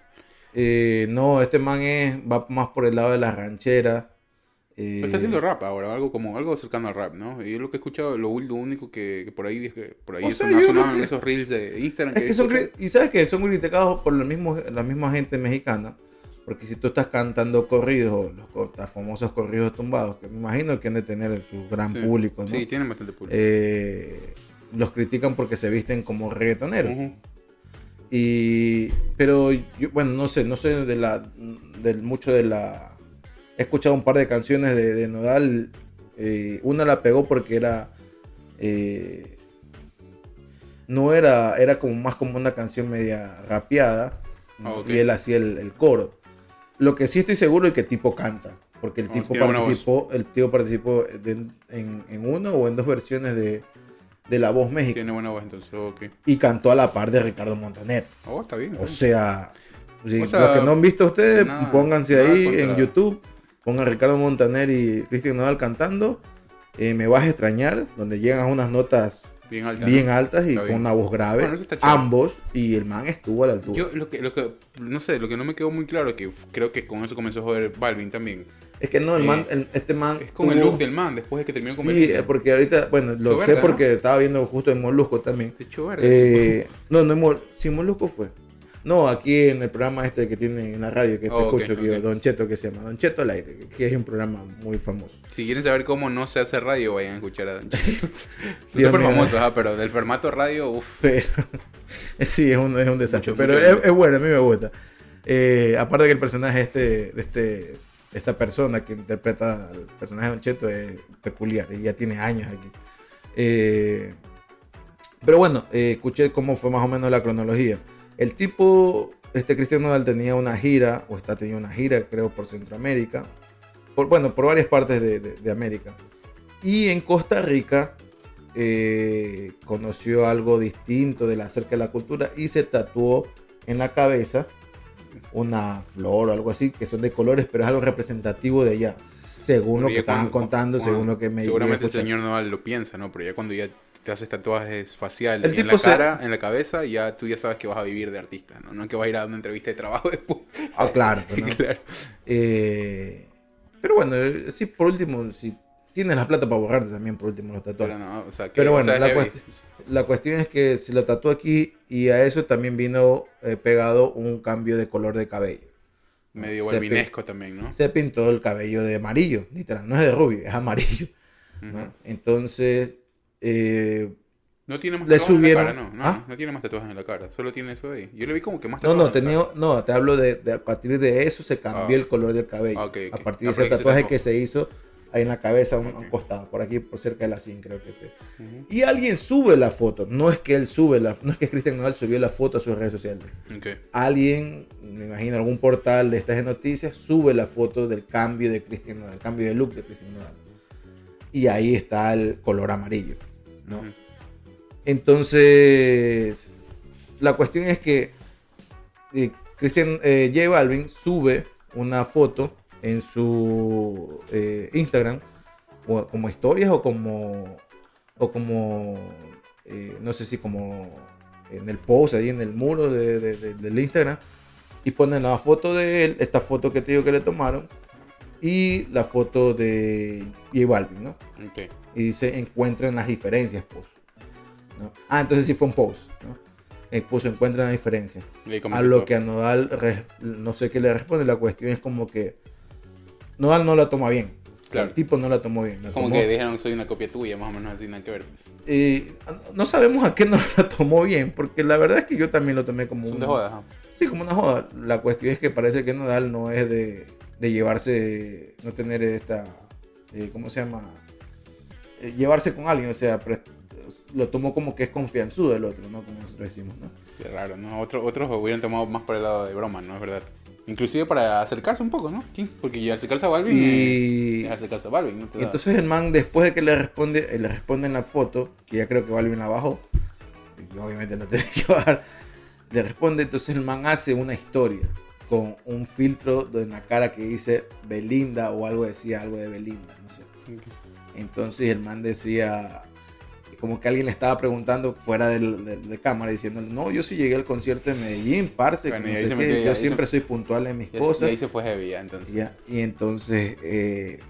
Eh, no, este man es, va más por el lado de las rancheras. Eh, está haciendo rap ahora, algo como algo cercano al rap, ¿no? Y yo lo que he escuchado, lo, único que, que por ahí es que por ahí que- esos reels de Instagram. Es que son, y sabes que son criticados por la, mismo, la misma gente mexicana. Porque si tú estás cantando corridos, los, los famosos corridos tumbados, que me imagino que han de tener su gran Sí. público, ¿no? Sí, tienen bastante público. Eh, los critican porque se visten como reggaetoneros. Y pero yo, bueno, no sé, no sé de la del mucho de la he escuchado un par de canciones de, de Nodal. eh, una la pegó porque era eh, no era era como más como una canción media rapeada Ah, y él hacía el, el coro. Lo que sí estoy seguro es que el tipo canta, porque el Oh, tipo participó, el tío participó de- en, en una o en dos versiones de, de La Voz México Tiene buena voz, entonces, y cantó a la par de Ricardo Montaner. Oh, está bien. está O sea, si O sea, los que no han visto ustedes, nada- pónganse nada ahí contra- en YouTube, pongan Ricardo Montaner y Cristian Nodal cantando. eh, me vas a extrañar, donde llegan a unas notas bien alta. bien ¿no? altas y Está con bien. una voz grave. Bueno, ambos, y el man estuvo a la altura. Yo lo que, lo que, no sé, lo que no me quedó muy claro, que f- creo que con eso comenzó a joder Balvin también, es que no, el eh, man, el- este man. es con el look del man, después de que terminó con Sí, eh, porque ahorita, bueno, lo sé porque estaba viendo justo en Molusco también. Verga. Eh, no, no, Mol- sí, Molusco fue. No, aquí en el programa este que tiene en la radio, que te Oh, escucho, que yo, ok. Don Cheto, que se llama Don Cheto al aire, que- es un programa muy famoso. Si quieren saber cómo no se hace radio, vayan a escuchar a Don Cheto. Son súper famosos, ah, pero del formato radio, uff. Sí, es un, es un desastre. Mucho, pero mucho es, es bueno, a mí me gusta. Eh, aparte que el personaje este, de este, esta persona que interpreta al personaje de Don Cheto es peculiar y ya tiene años aquí. Eh, pero bueno, eh, escuché cómo fue más o menos la cronología. El tipo, este Cristian Nodal tenía una gira, o está teniendo una gira, creo, por Centroamérica. Por, bueno, por varias partes de, de- de América. Y en Costa Rica eh, conoció algo distinto de la, acerca de la cultura y se tatuó en la cabeza una flor o algo así, que son de colores, pero es algo representativo de allá. Según lo que estaban cuando- contando, según lo que me Seguramente el señor Noval lo piensa, ¿no? Pero ya cuando ya te haces tatuajes faciales y en la se- cara, en la cabeza, ya tú ya sabes que vas a vivir de artista, ¿no? No que vas a ir a una entrevista de trabajo después. Ah, claro. pues, ¿no? claro. Eh, pero bueno, eh, sí, por último, si tienes la plata para borrarte también, por último, los tatuajes. Pero no, o sea, que, Pero o bueno, sea, es la, heavy. cuest- la cuestión es que se lo tatuó aquí y a eso también vino eh, pegado un cambio de color de cabello. medio se balvinesco también, ¿no? Se pintó el cabello de amarillo, literal, no es de rubio, es amarillo. Entonces, eh, No tiene más tatuajes subieron- en la cara, no, no, ¿Ah? no tiene más tatuajes en la cara, solo tiene eso ahí. Yo le vi como que más no, tatuajes. no, la tenía, no, te hablo de, de a partir de eso se cambió Ah. el color del cabello. Ah. A partir de ese se tatuaje que se hizo ahí en la cabeza, a un, costado, por aquí, por cerca de la sien, creo que esté. Y alguien sube la foto, no es que él sube la, no es que Cristian Nodal subió la foto a sus redes sociales. Alguien, me imagino algún portal de estas noticias, sube la foto del cambio de Cristian Nodal, el cambio de look de Cristian Nodal. Y ahí está el color amarillo, ¿no? Entonces, la cuestión es que eh, Christian eh, J Balvin sube una foto en su eh, Instagram o- como historias o como o como eh, no sé si como en el post ahí en el muro de- de- de- del Instagram y ponen la foto de él, esta foto que te digo que le tomaron y la foto de J Balvin, ¿no? Ok. Y dice encuentren las diferencias puso ¿no? ah entonces sí fue un post ¿no? Eh, puso encuentren las diferencias a lo que a Nodal no sé qué le responde la cuestión es como que Nodal no la toma bien Claro. el tipo no la tomó bien la Como tomó- que dijeron soy una copia tuya, más o menos así, nada que ver. pues. Eh, no sabemos a qué no la tomó bien porque la verdad es que yo también lo tomé como Son un- de joda, sí como una joda la cuestión es que parece que Nodal no es de, de llevarse no tener esta eh, ¿cómo se llama? Eh, llevarse con alguien, o sea, lo tomó como que es confianzudo el otro, ¿no? Como nosotros decimos, ¿no? Qué raro, ¿no? Otro- otros hubieran tomado más por el lado de broma, ¿no? Es verdad. Inclusive para acercarse un poco, ¿no? ¿Quién? Porque acercarse a Balvin Y, es acercarse a Balvin, ¿no? Te da- entonces el man, después de que le responde, eh, le responde en la foto, que ya creo que Balvin la bajó, y obviamente no tiene que bajar, le responde, entonces el man hace una historia con un filtro en la cara que dice Belinda o algo decía, algo de Belinda, no sé. Entonces el man decía, como que alguien le estaba preguntando fuera de, de cámara, diciéndole, no, yo sí llegué al concierto de Medellín, parce, que Bueno, no sé qué, yo se- siempre soy puntual en mis Y cosas. Y ahí se fue heavy, entonces. Ya, y entonces, eh,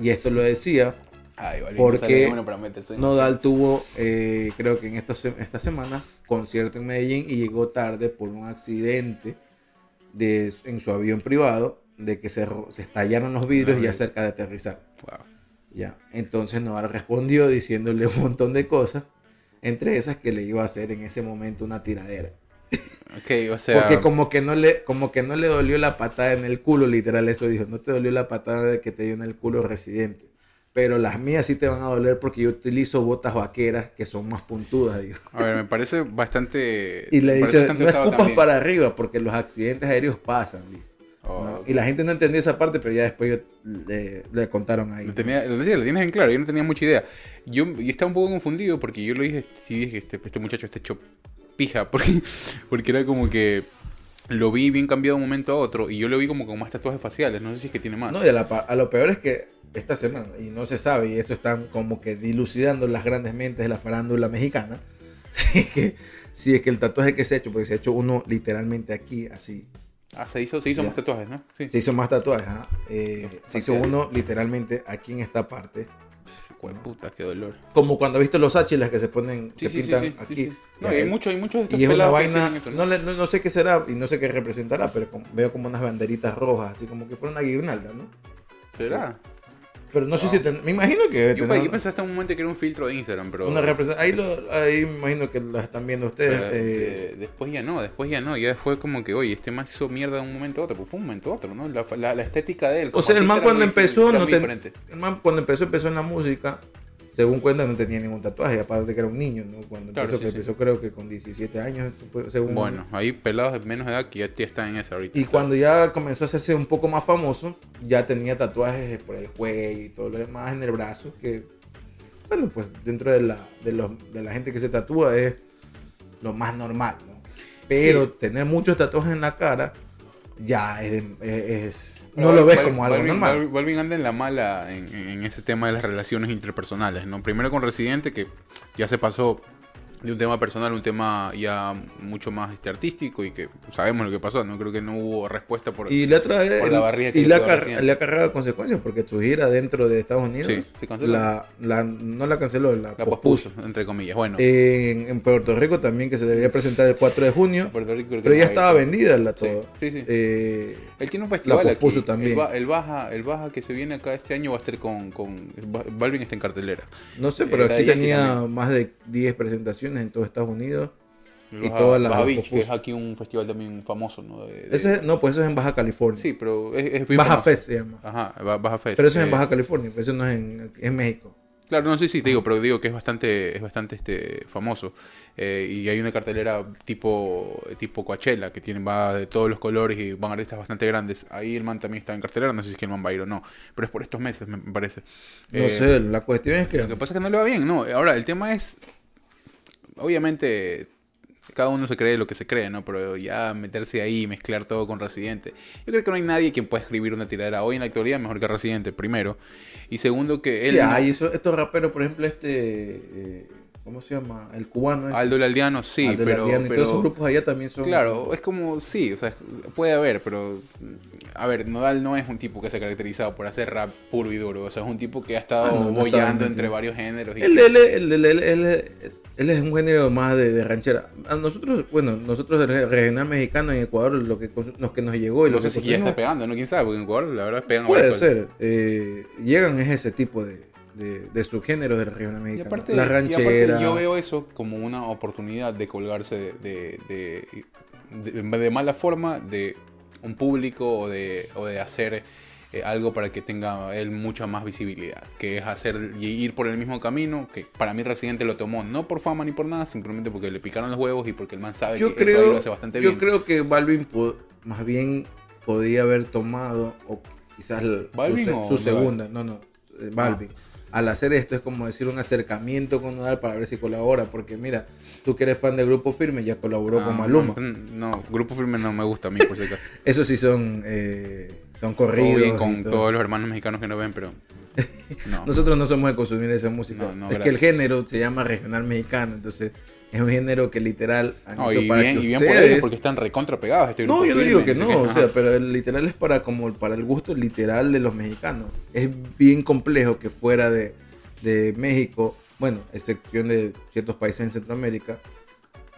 y esto lo decía, Ay, Balvin, Porque meterse. Nodal tuvo, eh, creo que en estos, esta semana, concierto en Medellín y llegó tarde por un accidente de, en su avión privado, de que se, se estallaron los vidrios Ah, ya cerca de aterrizar. Wow. Ya, entonces Nodal respondió diciéndole un montón de cosas, entre esas que le iba a hacer en ese momento una tiradera. Ok, o sea. Porque como que no le, como que no le dolió la patada en el culo, literal eso dijo, no te dolió la patada de que te dio en el culo residente. Pero las mías sí te van a doler porque yo utilizo botas vaqueras que son más puntudas, dijo. A ver, me parece bastante. Y le dice, no escupas también. para arriba porque los accidentes aéreos pasan, dijo. Oh, ¿no? ok. Y la gente no entendía esa parte, pero ya después yo- le, le contaron ahí. Lo, tenía, lo, decía, lo tienes en claro, yo no tenía mucha idea. Yo, yo estaba un poco confundido porque yo lo dije, sí dije, este, este muchacho está hecho pija, porque, porque era como que lo vi bien cambiado de un momento a otro y yo lo vi como con más tatuajes faciales, no sé si es que tiene más. No, y a, la a lo peor es que esta semana, y no se sabe, y eso están como que dilucidando las grandes mentes de la farándula mexicana, si es que, si es que el tatuaje que se ha hecho, porque se ha hecho uno literalmente aquí, así, Ah, se hizo, se hizo más tatuajes, ¿no? Sí. se hizo más tatuajes, ¿ah? Eh, se hizo uno literalmente aquí en esta parte, Jue puta, qué dolor. como cuando has visto los áchilas que se ponen, Sí, se sí, pintan sí, aquí. No, hay muchos, hay muchos de estos Y es una vaina, eso, no, no- no sé qué será y no sé qué representará, pero como- veo como unas banderitas rojas, así como que fuera una guirnalda, ¿no? ¿Será? Pero no sé si, ten- me imagino que debe Yo, tener yo pensé hasta un momento que era un filtro de Instagram, pero... una. Ahí, lo, ahí me imagino que lo están viendo ustedes. pero, eh, eh, después ya no, después ya no. Ya fue como que, oye, este man se hizo mierda de un momento a otro. Pues fue un momento a otro, ¿no? La, la- la estética de él. o sea, el man cuando empezó, no ten- el man cuando empezó, empezó en la música. Según cuenta, no tenía ningún tatuaje, aparte de que era un niño, ¿no? Cuando Claro, empezó, sí, que sí. empezó creo que con 17 años, según Bueno, hay pelados de menos edad que ya, están en esa ahorita. Y cuando ya comenzó a hacerse un poco más famoso, ya tenía tatuajes por el cuello y todo lo demás en el brazo, que, bueno, pues dentro de la, de los- de la gente que se tatúa es lo más normal, ¿no? Pero Sí. tener muchos tatuajes en la cara ya es- es- no lo ves como algo Balvin, normal. Balvin- anda en la mala en- en ese tema de las relaciones interpersonales, ¿no? Primero con Residente, que ya se pasó de un tema personal un tema ya mucho más este, artístico y que sabemos lo que pasó, ¿no? Creo que no hubo respuesta por... Y la Por la barriga que y le quedó car- le ha cargado consecuencias porque su gira dentro de Estados Unidos Sí, se canceló. la, la- no la canceló, la, la pospuso. pospuso, entre comillas. Bueno, En, en Puerto Rico también que se debería presentar el 4 de junio, Puerto Rico pero ya estaba vendida la todo. sí, sí. Eh, Él tiene un festival La pospuso aquí. también. El, ba- el baja, el baja que se viene acá este año va a estar con, con Balvin está en cartelera. no sé, pero Eh, aquí tenía más de 10 presentaciones en todo Estados Unidos. Y todas las Baja Beach, que es aquí un festival también famoso, ¿no? De- de- Ese, no, pues eso es en Baja California. Sí, pero es, es Baja famoso. Fest se llama. Ajá, Ba- Baja Fest. Pero eso es en Eh, Baja California, pero eso no es en, en México. Claro, no sé si te digo, pero digo que es bastante, es bastante este, famoso. Eh, y hay una cartelera tipo, tipo Coachella, que tiene, va de todos los colores y van artistas bastante grandes. Ahí el man también está en cartelera, no sé si es que el man va a ir o no. Pero es por estos meses, me me parece. No Eh, sé, la cuestión es que... Lo que pasa es que no le va bien, ¿no? Ahora, el tema es. Obviamente, cada uno se cree lo que se cree, ¿no? Pero ya meterse ahí y mezclar todo con Residente. Yo creo que no hay nadie quien pueda escribir una tiradera hoy en la actualidad mejor que Residente, primero. Y segundo, que él. Sí, no- hay eso- estos raperos, por ejemplo, este... eh, ¿Cómo se llama? El cubano. este, Aldo Laldiano, sí, Aldo pero. Laldiano, y pero- todos esos grupos allá también son... Claro, es como, sí, o sea, puede haber, pero, a ver, Nodal no es un tipo que se ha caracterizado por hacer rap puro y duro, o sea, es un tipo que ha estado Ah, no, no entre varios géneros. Y Él, que- él, él, él- es un género más de, de ranchera. A nosotros, bueno, nosotros del regional mexicano en Ecuador, lo que, lo que nos llegó y no lo sé que si ya está pegando, ¿no? ¿Quién sabe? Porque en Ecuador la verdad pegan a puede ser. eh, llegan es ese tipo de, de, de subgéneros del regional Y mexicano. aparte, la y aparte ranchera. yo veo eso como una oportunidad de colgarse de, mala forma de un público o de, o de hacer eh, algo para que tenga él mucha más visibilidad, que es hacer y ir por el mismo camino, que para mí Residente lo tomó no por fama ni por nada, simplemente porque le picaron los huevos y porque el man sabe yo que eso creo, lo hace bastante yo bien. creo que Balvin más bien podía haber tomado, o quizás el- ¿Balvin su, su segunda, no, no, eh, Balvin. Al hacer esto es como decir un acercamiento con Nodal para ver si colabora, porque mira, tú que eres fan de Grupo Firme ya colaboró Ah, con Maluma. No, no, Grupo Firme no me gusta a mí, por si acaso. Esos sí son, eh, son corridos. bien y con todo. todos los hermanos mexicanos que nos ven, pero no. Nosotros no somos de consumir esa música. No, no, es que el género se llama regional mexicano, entonces es un género que literal han No, hecho y para bien, que y bien por ustedes- ellos porque están recontra pegados. Este No, yo no digo que no, o sea, pero el literal es para como para el gusto literal de los mexicanos. Es bien complejo que fuera de, de México, bueno, excepción de ciertos países en Centroamérica,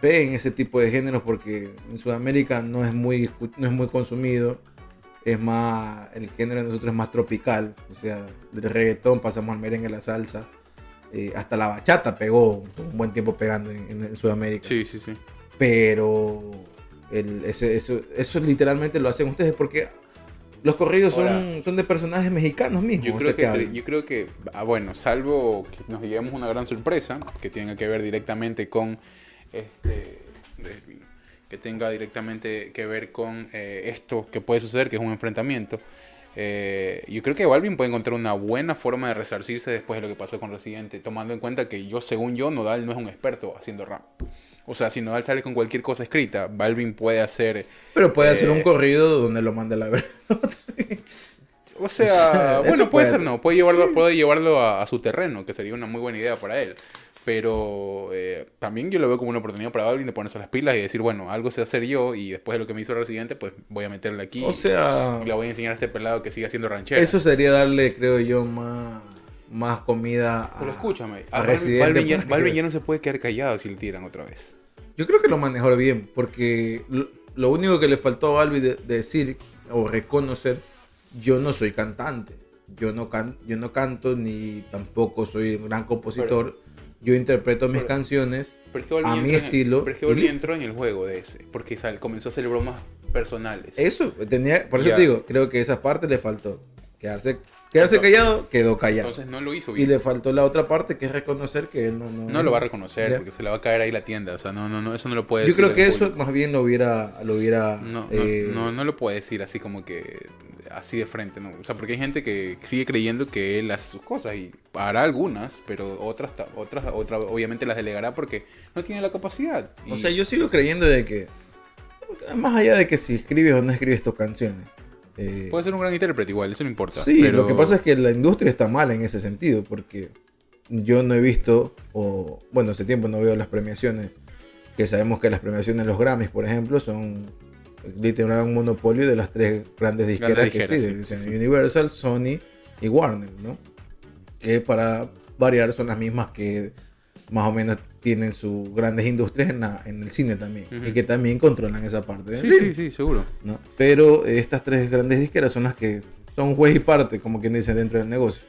ven ese tipo de géneros porque en Sudamérica no es muy no es muy consumido. Es más, el género de nosotros es más tropical, o sea, del reggaetón pasamos al merengue, la salsa, eh, hasta la bachata pegó un buen tiempo pegando en- Sudamérica Sí, sí, sí. pero el- ese- eso, eso literalmente lo hacen ustedes porque los corridos son, Ahora, son de personajes mexicanos mismos. Yo o creo, sea, que, yo creo que, ah, bueno, salvo que nos llevemos una gran sorpresa que tenga que ver directamente con este. que tenga directamente que ver con eh, esto que puede suceder, que es un enfrentamiento. Eh, yo creo que Balvin puede encontrar una buena forma de resarcirse después de lo que pasó con Residente, tomando en cuenta que yo, según yo, Nodal no es un experto haciendo rap. O sea, si Nodal sale con cualquier cosa escrita, Balvin puede hacer Pero puede hacer eh, un corrido donde lo mande a la verdad. O sea, bueno, puede puede ser, ser. no, puede llevarlo, puede llevarlo a, a su terreno, que sería una muy buena idea para él. Pero eh, también yo lo veo como una oportunidad para Balvin de ponerse las pilas y decir, bueno, algo sé hacer yo y después de lo que me hizo Residente, pues voy a meterle aquí O sea, y le voy a enseñar a este pelado que siga haciendo ranchera. eso sería darle, creo yo, más, más comida a. Pero escúchame, a a Balvin, Residente, Balvin ya, Balvin no se puede quedar callado si le tiran otra vez. Yo creo que lo manejó bien, porque lo, lo único que le faltó a Balbi de, de decir o reconocer, yo no soy cantante, yo no, can, yo no canto ni tampoco soy un gran compositor, yo interpreto mis pero- canciones Pero es que Balvin a mi en estilo. pero es que entró en el juego de ese, porque sal- comenzó a hacer bromas personales. Eso, tenía, por eso te digo, creo que esa parte le faltó. Quedarse, quedarse Entonces- callado, quedó callado. Entonces no lo hizo y bien. le faltó la otra parte que es reconocer que él no... No, No lo va a reconocer Ya. porque se le va a caer ahí la tienda. O sea, no, no, no, eso no lo puede Yo decir creo que eso público. más bien lo hubiera... Lo hubiera No, no, eh, no, no lo puede decir así como que así de frente, ¿no? O sea, porque hay gente que sigue creyendo que él hace sus cosas y hará algunas, pero otras, otras, otras obviamente las delegará porque no tiene la capacidad. O Y- sea, yo sigo creyendo de que, más allá de que si escribes o no escribes tus canciones, Eh, Puede ser un gran intérprete igual, eso no importa. Sí, pero- lo que pasa es que la industria está mal en ese sentido, porque yo no he visto, o bueno, hace tiempo no veo las premiaciones, que sabemos que las premiaciones, los Grammys, por ejemplo, son literal un monopolio de las tres grandes disqueras Grandes que existen, sí, sí. Universal, Sony y Warner, ¿no? Que para variar son las mismas que más o menos tienen sus grandes industrias en, la- en el cine también, Ujú. y que también controlan esa parte del Sí, cine. sí, sí, seguro. ¿no? Pero estas tres grandes disqueras son las que son juez y parte, como quien dice, dentro del negocio.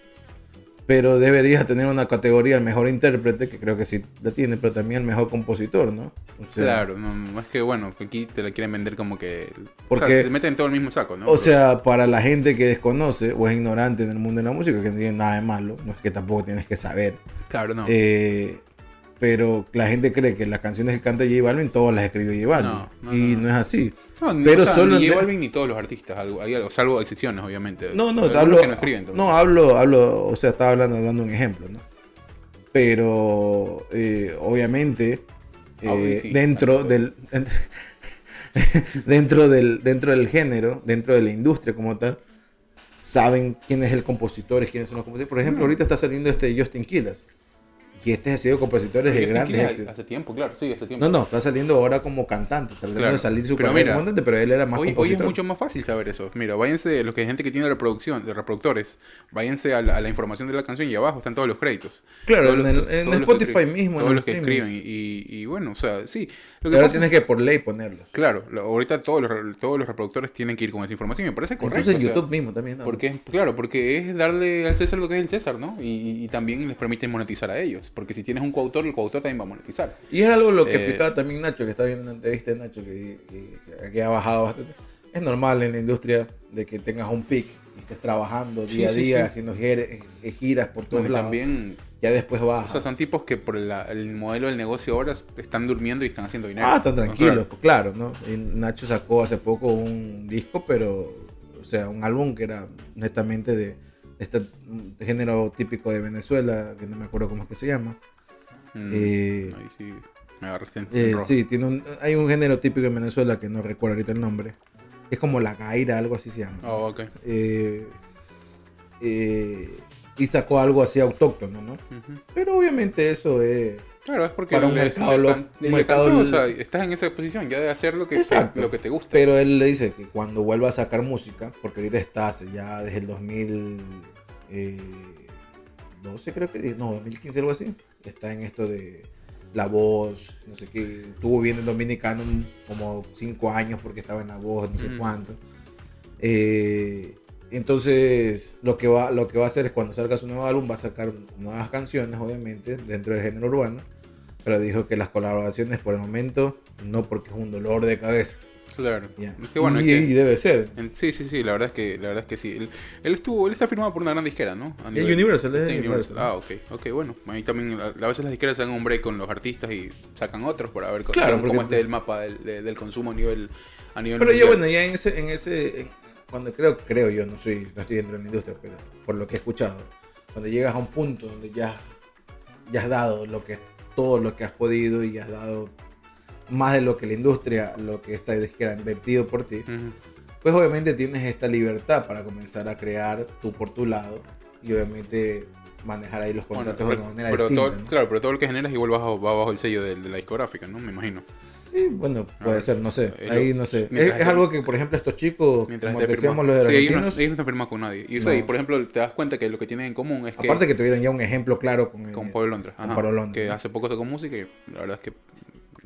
Pero deberías tener una categoría, el mejor intérprete, que creo que sí la tiene, pero también el mejor compositor, ¿no? O sea, Claro, no, es que bueno, aquí te la quieren vender como que. Porque- o sea, te meten todo el mismo saco, ¿no? O sea, para la gente que desconoce o es ignorante en el mundo de la música, que no tiene nada de malo, no es que tampoco tienes que saber. claro, no. Eh, pero la gente cree que las canciones que canta J Balvin todas las escribió J Balvin. No, no, y no. no, es así. No, pero o sea, solo ni J Balvin ni todos los artistas, algo, hay algo, salvo excepciones, obviamente. No, no, hablo, que no escriben. no, hablo, hablo, o sea, estaba hablando, dando un ejemplo, ¿no? Pero, eh, obviamente, Ah, eh, sí. dentro del, dentro del, dentro del género, dentro de la industria como tal, saben quién es el compositor, quiénes son los compositores. Por ejemplo, Mm. ahorita está saliendo este Justin Quiles, y este ha sido compositores de grandes. Hace tiempo, claro, sí, hace tiempo. No, no, está saliendo ahora como cantante, tratando Claro. de salir su Pero mira, cantante, pero él era más Hoy, hoy es compositor. mucho más fácil saber eso. Mira, váyanse, los que gente que tiene reproducción, de reproductores, váyanse a la, a la información de la canción y abajo están todos los créditos. Claro, Todos en los- el- en que Spotify mismo, en Todos los los que escriben. Y, y bueno, o sea, sí. Lo Y que ahora tienes que por ley ponerlos. Claro, lo- ahorita todos los, re- todos los reproductores tienen que ir con esa información. Me parece correcto. Incluso en o sea, YouTube mismo también. ¿no? Porque, claro, porque es darle al César lo que es el César, ¿no? Y, y también les permite monetizar a ellos. Porque si tienes un coautor, el coautor también va a monetizar. Y es algo lo que Eh, explicaba también Nacho, que está viendo una entrevista de Nacho, que, que- ha bajado bastante. Es normal en la industria de que tengas un pic y estés trabajando Sí, día a día, sí. haciendo eh, giras por todos Bueno, y lados. también, Ya después o bajas. sea, son tipos que por la- el modelo del negocio ahora están durmiendo y están haciendo dinero. Ah, están tranquilos, pues claro, ¿no? Y Nacho sacó hace poco un disco, pero, o sea, un álbum que era netamente de, este género típico de Venezuela, que no me acuerdo cómo es que se llama. Mm, Eh, ahí sí, me agarraste en Eh, sí, tiene un, hay un género típico en Venezuela que no recuerdo ahorita el nombre. Es como la gaira, algo así se llama. Oh, ok. Eh, eh, y sacó algo así autóctono, ¿no? Pero obviamente eso es... Claro, es porque Para un le- mercado le can- un mercado cantó, o sea, estás en esa posición ya de hacer lo que, te, lo que te gusta. Pero él le dice que cuando vuelva a sacar música, porque ahorita está hace ya desde el 2012 creo que, no, 2015 algo así, está en esto de La Voz, no sé qué, estuvo viendo en Dominicano como 5 años porque estaba en La Voz, no sé Mm. cuánto. Eh, entonces, lo que, va, lo que va a hacer es cuando salga su nuevo álbum, va a sacar nuevas canciones, obviamente, dentro del género urbano. Pero dijo que las colaboraciones por el momento, no porque es un dolor de cabeza. Claro. Ya. Es que bueno, y, es que- y debe ser. sí, sí, sí, la verdad es que, la verdad es que sí. Él, él estuvo, él está firmado por una gran disquera, ¿no? A nivel- Universal, es en Universal. Ah, ok, ok, bueno. Ahí también, a, a veces las disqueras dan un break con los artistas y sacan otros para ver Claro, cómo esté el mapa del, de- del consumo a nivel, a nivel Pero ya mundial. bueno, ya en ese, en ese, en- cuando creo, creo yo, no soy, no estoy dentro de la industria, pero por lo que he escuchado, cuando llegas a un punto donde ya, ya has dado lo que, todo lo que has podido y has dado más de lo que la industria, lo que esta disquera ha invertido por ti, pues obviamente tienes esta libertad para comenzar a crear tú por tu lado y obviamente manejar ahí los Bueno, contratos pero, de una manera pero distinta. todo, ¿no? claro, pero todo lo que generas igual bajo, va bajo el sello de, de la discográfica, ¿no? Me imagino. Sí, bueno, puede Ah, ser, no sé. Ahí no sé. Es, algo que, por ejemplo, estos chicos, Mientras como decíamos los de Sí, ellos no, ellos no están firmados con nadie. Y, o sea, y, por ejemplo, te das cuenta que lo que tienen en común es que... aparte que tuvieron ya un ejemplo claro con, Con Pablo con Londra, Que hace poco sacó música y la verdad es que.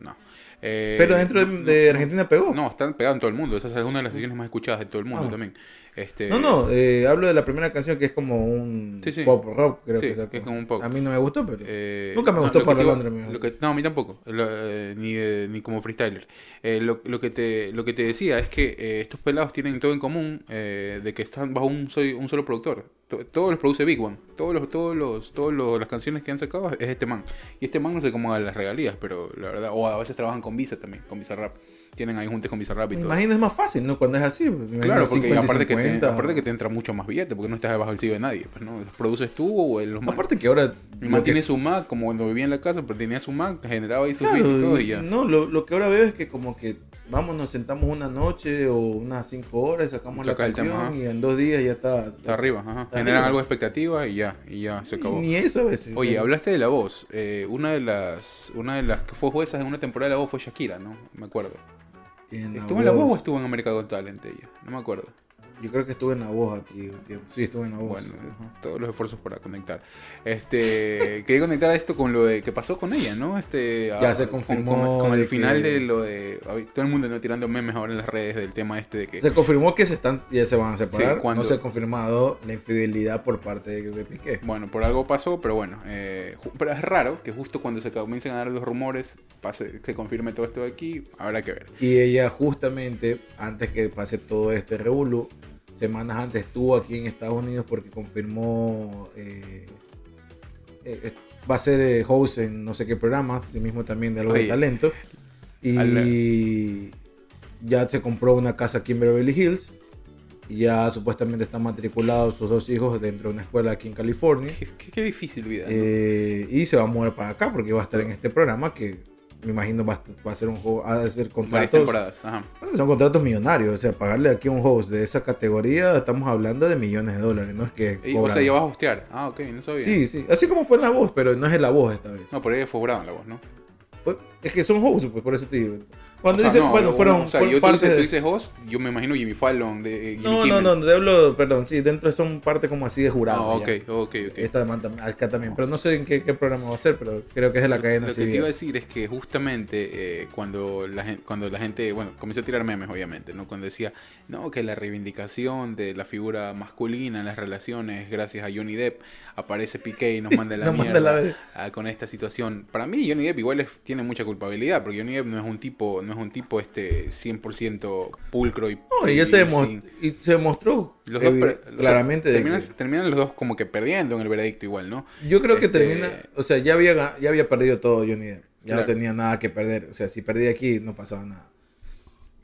No. Eh, Pero dentro de, Argentina pegó. No, están pegados en todo el mundo. Esa es una de las sesiones más escuchadas de todo el mundo Ah. también. Este, No, no, eh, hablo de la primera canción que es como un Sí, sí. pop rock, creo Sí, que es como un pop. A mí no me gustó, pero eh, nunca me gustó lo que Pablo te- Londra. me- lo que- no, a mí tampoco. Lo- eh, ni, de- ni como freestyler. Eh, lo, lo que te, lo que te decía es que eh, estos pelados tienen todo en común eh, de que están bajo un, soy, un solo productor. To- Todos los produce Big One. Todos los, todos los, todos los- las canciones que han sacado es este man. Y este man no sé cómo da las regalías, pero la verdad, o a veces trabajan con Visa también, con Visa Rap. Tienen ahí juntes con Visa Rap y todo. imagino es más fácil, ¿no? Cuando es así. Claro, porque 50 y aparte que 50, venta. aparte que te entra mucho más billete, porque no estás debajo del sello de nadie. Pues, ¿no? ¿Los produces tú o el- los? Aparte que ahora. Mi lo man que- su Mac, como cuando vivía en la casa, pero tenía su Mac, generaba ahí sus Claro, y todo y ya. No, lo, lo que ahora veo es que como que vamos, nos sentamos una noche o unas cinco horas, sacamos la Sacas canción tema, y en dos días ya está. Está arriba, ajá. Está Generan arriba. algo de expectativa y ya, y ya se acabó. Ni eso a veces. Oye, hablaste de la voz. Eh, una de las una de las que fue juezas en una temporada de la voz fue Shakira, ¿no? Me acuerdo. En ¿Estuvo en la voz o estuvo en America Got Talent ella? No me acuerdo. Yo creo que estuve en la voz aquí un tiempo. Sí, estuve en la voz. Bueno, Ajá. todos los esfuerzos para conectar. Este, quería conectar esto con lo de que pasó con ella, ¿no? Este, Ya ah, se con- confirmó con, con el de final que- de lo de a todo el mundo no tirando memes ahora en las redes del tema este de que Se confirmó que se están, ya se van a separar. Sí, ¿cuándo? no se ha confirmado la infidelidad por parte de, de Piqué. bueno, por algo pasó, pero bueno, eh, pero es raro que justo cuando se comiencen a dar los rumores pase, se confirme todo esto de aquí, habrá que ver. Y ella justamente, antes que pase todo este revolú, semanas antes estuvo aquí en Estados Unidos porque confirmó, eh, eh, va a ser eh, host en no sé qué programa, sí mismo también de algo de Oye, talento. Y ya se compró una casa aquí en Beverly Hills. Y ya supuestamente están matriculados sus dos hijos dentro de una escuela aquí en California. Qué, qué- qué difícil vida. ¿no? Eh, y se va a mover para acá porque va a estar en este programa que me imagino va, a- va a ser un juego, ha de ser contratos. temporadas, ajá. Bueno, Son contratos millonarios, o sea, pagarle aquí a un host de esa categoría, estamos hablando de millones de dólares, no es que... Y, o sea, ya vas a hostear. Ah, ok, no sabía. Sí, sí, así como fue en la voz, pero no es en la voz esta vez. No, por ahí fue Brown la voz, ¿no? Fue- es que son hosts, pues por eso te digo. Cuando O sea, no, bueno, lo- fueron, O sea, yo, tú, parte dices, de- tú dices host, yo me imagino Jimmy Fallon, de eh, Jimmy No, no, Kimmel. no, te hablo, perdón, sí, dentro son parte como así de jurado. Ah, ok, ok, ok. Esta demanda acá también, pero no sé en qué, qué programa va a ser, pero creo que es de la cadena Lo que te iba a decir es que justamente eh, cuando, la gente, cuando la gente, bueno, comenzó a tirar memes, obviamente, ¿no? Cuando decía, no, que la reivindicación de la figura masculina en las relaciones, gracias a Johnny Depp, aparece Piqué y nos manda la Nos manda mierda la con esta situación. Para mí, Johnny Depp igual es- tiene mucha culpabilidad, porque Johnny Depp no es un tipo, no es un tipo este 100% pulcro y, No, y, él se demo- sin- y se demostró los dos sea, claramente terminan, que- terminan los dos como que perdiendo en el veredicto igual, ¿no? Yo creo que Este- termina, o sea, ya había, ya había perdido todo Johnny Depp. Ya Claro. no tenía nada que perder. O sea, si perdía aquí no pasaba nada.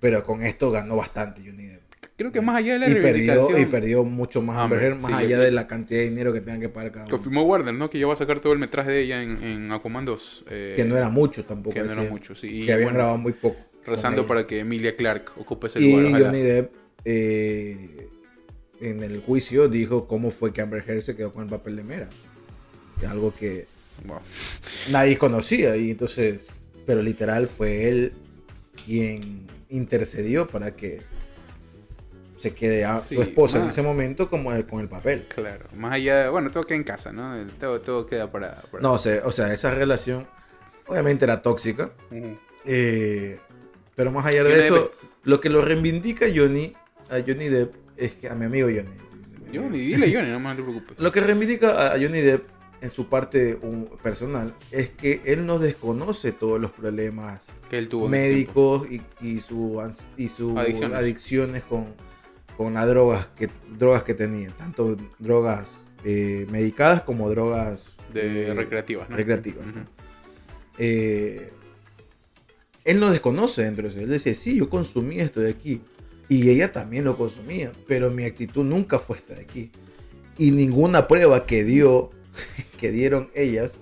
Pero con esto ganó bastante Johnny Depp. Creo que más allá de la Y perdió, y perdió mucho más Amber, Heard, más sí, allá de la cantidad de dinero que tengan que pagar cada uno. Confirmó Warner, ¿no? Que ya va a sacar todo el metraje de ella en, en Aquaman 2. eh, Que no era mucho tampoco. que no era mucho, sí. Y que habían bueno, grabado muy poco. Rezando para que Emilia Clark ocupe ese Y lugar. ojalá. Johnny Depp eh, en el juicio dijo cómo fue que Amber Heard se quedó con el papel de Mera. Que Algo que Wow. nadie conocía y entonces, pero literal fue él quien intercedió para que se quede a Sí, su esposa en ese momento como el- con el papel. Claro. Más allá, bueno, todo queda en casa, ¿no? El- Todo, todo queda para... para- No, o sea, o sea, esa relación obviamente era tóxica, eh, pero más allá de Johnny eso, Depp. lo que lo reivindica Johnny, a Johnny Depp, es que a mi amigo Johnny. Johnny, dile Johnny, no más te preocupes. Lo que reivindica a Johnny Depp en su parte personal es que él no desconoce todos los problemas Que él tuvo médicos y, y su y sus Adicciones. adicciones, con, con las drogas que drogas que tenía tanto drogas eh, medicadas como drogas. De eh, recreativas, ¿no? recreativas, eh, él no desconoce dentro de eso él dice sí yo consumí esto de aquí y ella también lo consumía pero mi actitud nunca fue esta de aquí y ninguna prueba que dio que dieron ellas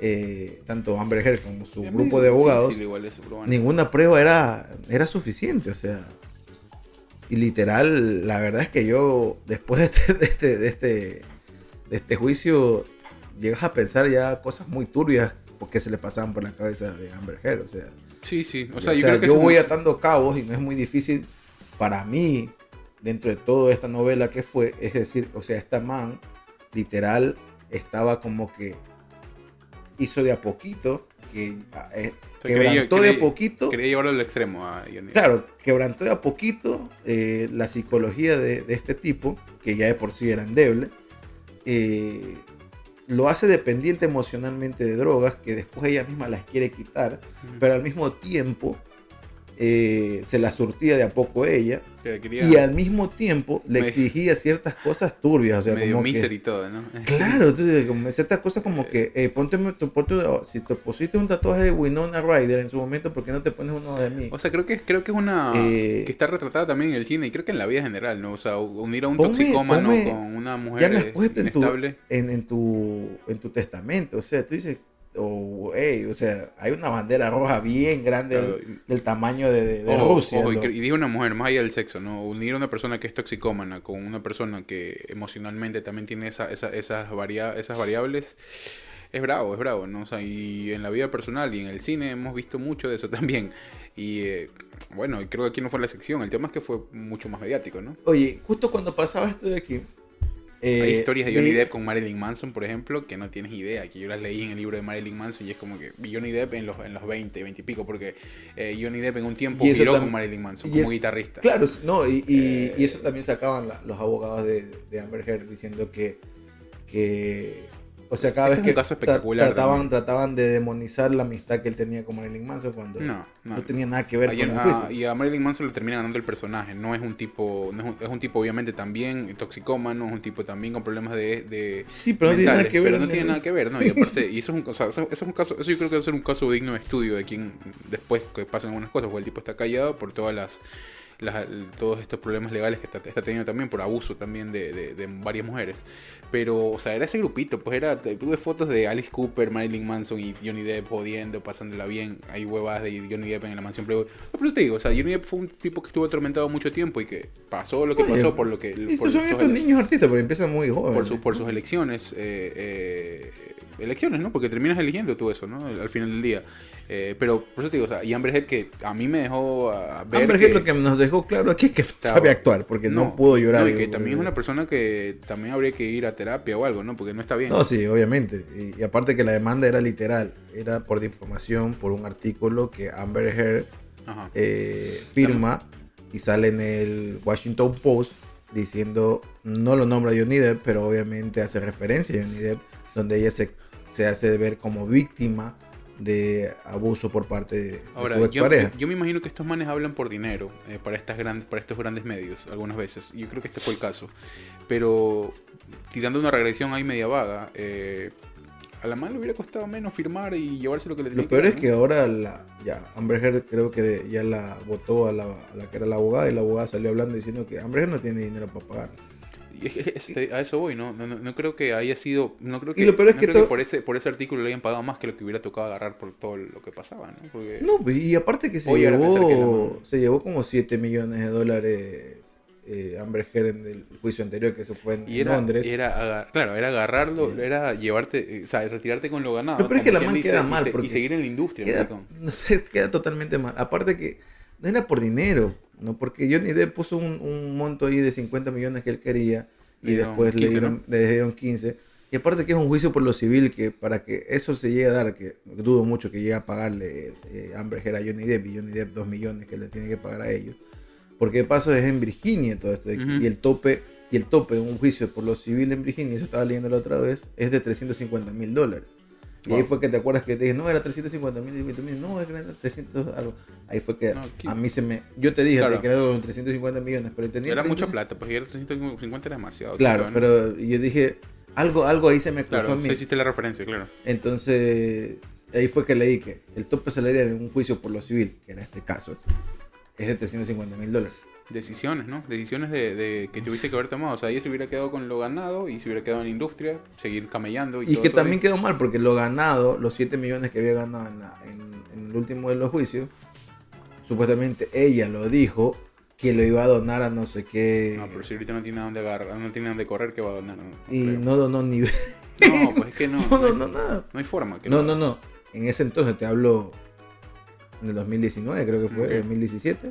eh, tanto Amber Heard como su grupo de abogados igual eso, pero bueno. ninguna prueba era, era suficiente, o sea. Y literal, la verdad es que yo, después de este, de este, de este, de este juicio, llegas a pensar ya cosas muy turbias porque se le pasaban por la cabeza de Amber Heard, o sea. Sí, sí. O O sea, yo creo que yo eso- voy atando cabos y no es muy difícil para mí, dentro de toda esta novela que fue, es decir, o sea, esta man, literal, estaba como que hizo de a poquito, que eh, O sea, creía- quebrantó de a poquito, Quería llevarlo al extremo a Johnny Depp. claro, quebrantó de a poquito eh, la psicología de, de este tipo, que ya de por sí era endeble, eh, lo hace dependiente emocionalmente de drogas, que después ella misma las quiere quitar, pero al mismo tiempo eh, se la surtía de a poco ella quería y al mismo tiempo le Me- exigía ciertas cosas turbias, o sea, medio como que- y todo, ¿no? Claro, entonces, como ciertas cosas como que, eh, ponte, oh, si te pusiste un tatuaje de Winona Ryder en su momento, ¿por qué no te pones uno de mí? O sea, creo que, creo que es una... Eh, que está retratada también en el cine y creo que en la vida en general, ¿no? O sea, unir a un Ponme- toxicómano ponme- con una mujer ya me has puesto en tu, inestable. en, en tu, en tu testamento, o sea, tú dices, oh, hey, o sea, hay una bandera roja bien grande del, del tamaño de, de- de Ojo, Rusia. ojo, y, digo una mujer, más allá del sexo, ¿no? Unir a una persona que es toxicómana con una persona que emocionalmente también tiene esa, esa- esas, varia- esas variables, es bravo, es bravo, ¿no? O sea, y en la vida personal y en el cine hemos visto mucho de eso también. Y eh, bueno, y creo que aquí no fue la sección, el tema es que fue mucho más mediático, ¿no? Oye, justo cuando pasaba esto de aquí, eh, Hay historias de Johnny Depp con Marilyn Manson, por ejemplo, que no tienes idea, que yo las leí en el libro de Marilyn Manson y es como que Johnny Depp en los, en los 20, 20 y pico, porque eh, Johnny Depp en un tiempo eso giró con Marilyn Manson y como es- guitarrista. Claro, no, y, y- Eh, y eso también sacaban la- los abogados de, de Amber Heard diciendo que, que o sea, cada Ese vez es que un caso espectacular trataban, también. trataban de demonizar la amistad que él tenía con Marilyn Manson cuando No, no. no tenía nada que ver con el ah, juicio. y a Marilyn Manson le termina ganando el personaje. No es un tipo, no es, un, es un tipo obviamente también toxicómano, es un tipo también con problemas de, de Sí, pero no tiene nada que ver. pero no en tiene nada que ver, ¿no? Y aparte, y eso es un, o sea, eso, eso es un caso, eso yo creo que va a ser un caso digno de estudio de quien después que pasen algunas cosas, porque el tipo está callado por todas las, las- todos estos problemas legales que está, está teniendo también por abuso también de, de- de varias mujeres. Pero, o sea, era ese grupito, pues era, tuve fotos de Alice Cooper, Marilyn Manson y Johnny Depp jodiendo, pasándola bien. Hay huevadas de Johnny Depp en la mansión Playboy. No, pero te digo, o sea, Johnny Depp fue un tipo que estuvo atormentado mucho tiempo y que pasó lo que Oye, pasó por lo que... Y por son sus niños artistas, porque empiezan muy jóvenes. por, su- por sus elecciones, eh, eh, elecciones, ¿no? Porque terminas eligiendo tú eso, ¿no? Al final del día. Eh, pero por eso te digo, o sea, y Amber Heard que a mí me dejó a ver Amber que, Heard lo que nos dejó claro aquí es que no Estaba- sabe actuar, porque no, pudo llorar. no, y que también es una persona que también habría que ir a terapia o algo, ¿no? Porque no está bien. No, sí, obviamente. Y, y aparte que la demanda era literal, era por difamación, por un artículo que Amber Heard eh, firma y sale en el Washington Post diciendo, no lo nombra Johnny Depp, pero obviamente hace referencia a Johnny Depp, donde ella se, se hace ver como víctima de abuso por parte de, de Ahora, su yo, expareja. yo me imagino que estos manes hablan por dinero eh, para, estas grandes, para estos grandes medios, algunas veces. Yo creo que este fue el caso. Pero tirando una regresión ahí media vaga, eh, a la mano le hubiera costado menos firmar y llevarse lo que le tenía Lo peor dar, es ¿no? que ahora la, ya Amber Heard creo que de- ya la votó a la, a la que era la abogada y la abogada salió hablando diciendo que Amber Heard no tiene dinero para pagar. Y que a eso voy, ¿no? No, no, no creo que haya sido. No creo Y que, lo peor es no que creo todo- por, ese, por ese artículo le hayan pagado más que lo que hubiera tocado agarrar por todo lo que pasaba, ¿no? Porque, No, y aparte que se que llevó, se llevó como 7 millones de dólares eh, Amber Heard en el juicio anterior, que eso fue en y era, Londres. era claro, era agarrarlo, Sí. era llevarte, eh, o sea, retirarte con lo ganado. Pero es que la man dice, queda y mal, se- y, porque seguir en la industria, queda, no sé, queda totalmente mal. Aparte que no era por dinero, no porque Johnny Depp puso un, un monto ahí de 50 millones que él quería y Le después 15, le, dieron, le dieron 15. Y aparte que es un juicio por lo civil que para que eso se llegue a dar, que dudo mucho que llegue a pagarle eh, Amber Heard a Johnny Depp y Johnny Depp 2 millones que le tiene que pagar a ellos. Porque de paso es en Virginia todo esto. Y el tope y el tope de un juicio por lo civil en Virginia, eso estaba leyendo la otra vez, es de 350 mil dólares. Y ahí fue que te acuerdas que te dije, no, era 350 mil, no, era 300 algo. Ahí fue que No, a mí se me... Yo te dije Claro. que era con 350 millones, pero tenía... Era mucha 300 plata, pues era 350 era demasiado. Claro, pero yo dije, algo, algo ahí se me cruzó a Claro, mí. sí hiciste la referencia, claro. Entonces, ahí fue que leí que el tope salarial de un juicio por lo civil, que era este caso, es de 350 mil dólares. Decisiones, ¿no? Decisiones de, de que tuviste que haber tomado. O sea, ella se hubiera quedado con lo ganado y se hubiera quedado en la industria, seguir camellando y, Y todo que eso también quedó mal, porque lo ganado, los 7 millones que había ganado en, la- en- en el último de los juicios, supuestamente ella lo dijo que lo iba a donar a no sé qué. No, pero si ahorita no tiene a dónde agarrar, no tiene dónde correr, que va a donar? No, y creo. no donó ni. no, pues es que no. no no, nada. no hay forma. Que No, no, no. En ese entonces te hablo en el 2019, creo que fue, Ok. 2017,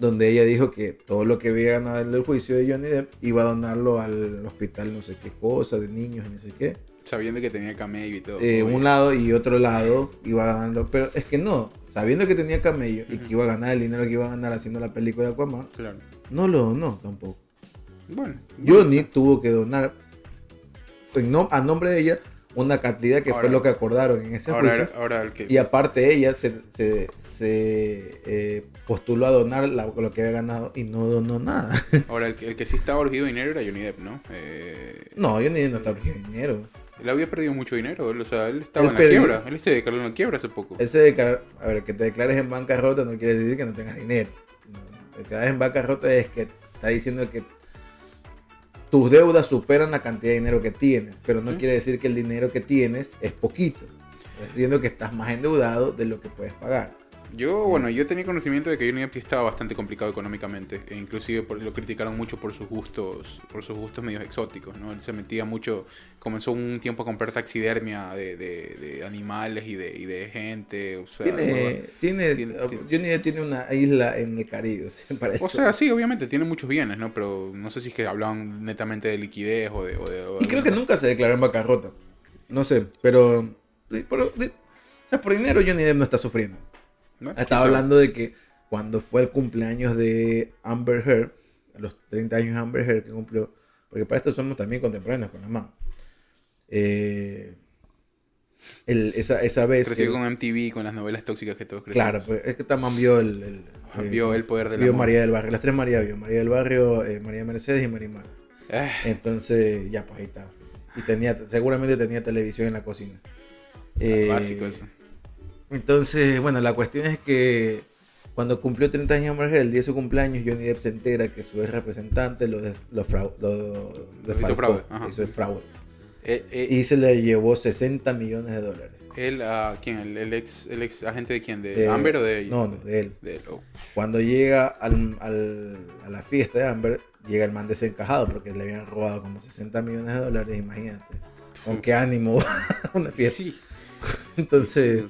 donde ella dijo que todo lo que había ganado del juicio de Johnny Depp iba a donarlo al hospital no sé qué cosa, de niños y no sé qué. Sabiendo que tenía camello y todo. Eh, un lado y otro lado iba ganando, pero es que no, sabiendo que tenía camello y que iba a ganar el dinero que iba a ganar haciendo la película de Aquaman, Claro. no lo donó tampoco. Bueno. Johnny tuvo que donar en a nombre de ella una cantidad que Ahora- fue lo que acordaron en ese Ahora, juicio. ahora. Y aparte ella se, se, se, eh, postuló a donar la- lo que había ganado y no donó nada. Ahora, el, que- el que sí estaba urgido de dinero era Johnny Depp, ¿no? Eh, No, yo ni no estaba pidiendo dinero. él había perdido mucho dinero, él, o sea, él estaba Él en la perdió- quiebra. Él se declaró en la quiebra hace poco. Ese declarar, a ver, que te declares en bancarrota no quiere decir que no tengas dinero. Declarar en bancarrota es que está diciendo que tus deudas superan la cantidad de dinero que tienes, pero no quiere decir que el dinero que tienes es poquito. Estás diciendo que estás más endeudado de lo que puedes pagar. Yo, bueno, yo tenía conocimiento de que Johnny Depp estaba bastante complicado económicamente. E inclusive por- lo criticaron mucho por sus gustos, por sus gustos medios exóticos, ¿no? Él se metía mucho, comenzó un tiempo a comprar taxidermia de, de- de animales y de, y de gente. O sea, tiene, tiene, tiene- Johnny Depp tiene una isla en el Caribe. o sea, para O eso. sea, sí, obviamente, tiene muchos bienes, ¿no? Pero no sé si es que hablaban netamente de liquidez o de... o de- o Y creo que nunca se declaró en bancarrota. No sé, pero, pero o sea, por dinero Johnny Depp no está sufriendo. Estaba hablando de que cuando fue el cumpleaños de Amber Heard, a los 30 años de Amber Heard que cumplió, porque para esto somos también contemporáneos con la mamá. Eh, el- esa, esa vez. Creció que- con MTV, con las novelas tóxicas que todos crecimos. claro, pues es que también vio el. el- eh, Vio el poder del Vio amor. María del Barrio, las tres María vio: María del Barrio, eh, María Mercedes y Marimar. Ah, Entonces, ya, pues ahí está. Y tenía, seguramente tenía televisión en la cocina. Eh, básico eso. Entonces, bueno, la cuestión es que cuando cumplió 30 años Amber el día de su cumpleaños, Johnny Depp se entera que su ex representante lo, des- lo, frau- lo defalcó, fraude, ajá. hizo el fraude. Eh, eh, Y se le llevó 60 millones de dólares. Él, ¿a quién? ¿El, el ex, ¿El ex agente de quién? ¿De De- Amber o de ella? No, no, de él. De él, oh. Cuando llega al, al- a la fiesta de Amber, llega el man desencajado porque le habían robado como 60 millones de dólares, imagínate. Con qué ánimo una fiesta. Sí. Entonces,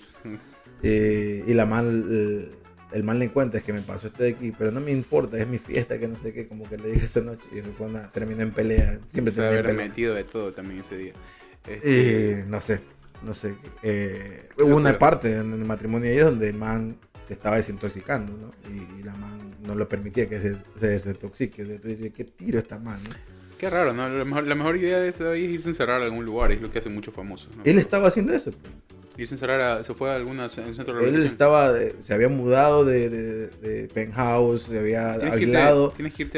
Eh, y la mal, el, el mal le encuentra es que me pasó este de aquí, pero no me importa, es mi fiesta, que no sé qué, como que le dije esa noche y eso fue una, terminó en pelea, siempre Se haber pelea. metido de todo también ese día. Este, Eh, no sé, no sé. eh, hubo una parte en el matrimonio de ellos donde el man se estaba desintoxicando, ¿no? Y, y la man no lo permitía que se, se desintoxique. Entonces tú dices, ¿qué tiro esta man? no? Qué raro, ¿no? La mejor, la mejor idea es, ahí es irse a encerrar a algún lugar, es lo que hacen muchos famosos. ¿no? Él estaba haciendo eso. pues. Irse a encerrar, a, se fue a alguna, a un centro de Él estaba, se había mudado de, de, de penthouse, se había Tienes que irte- aislado.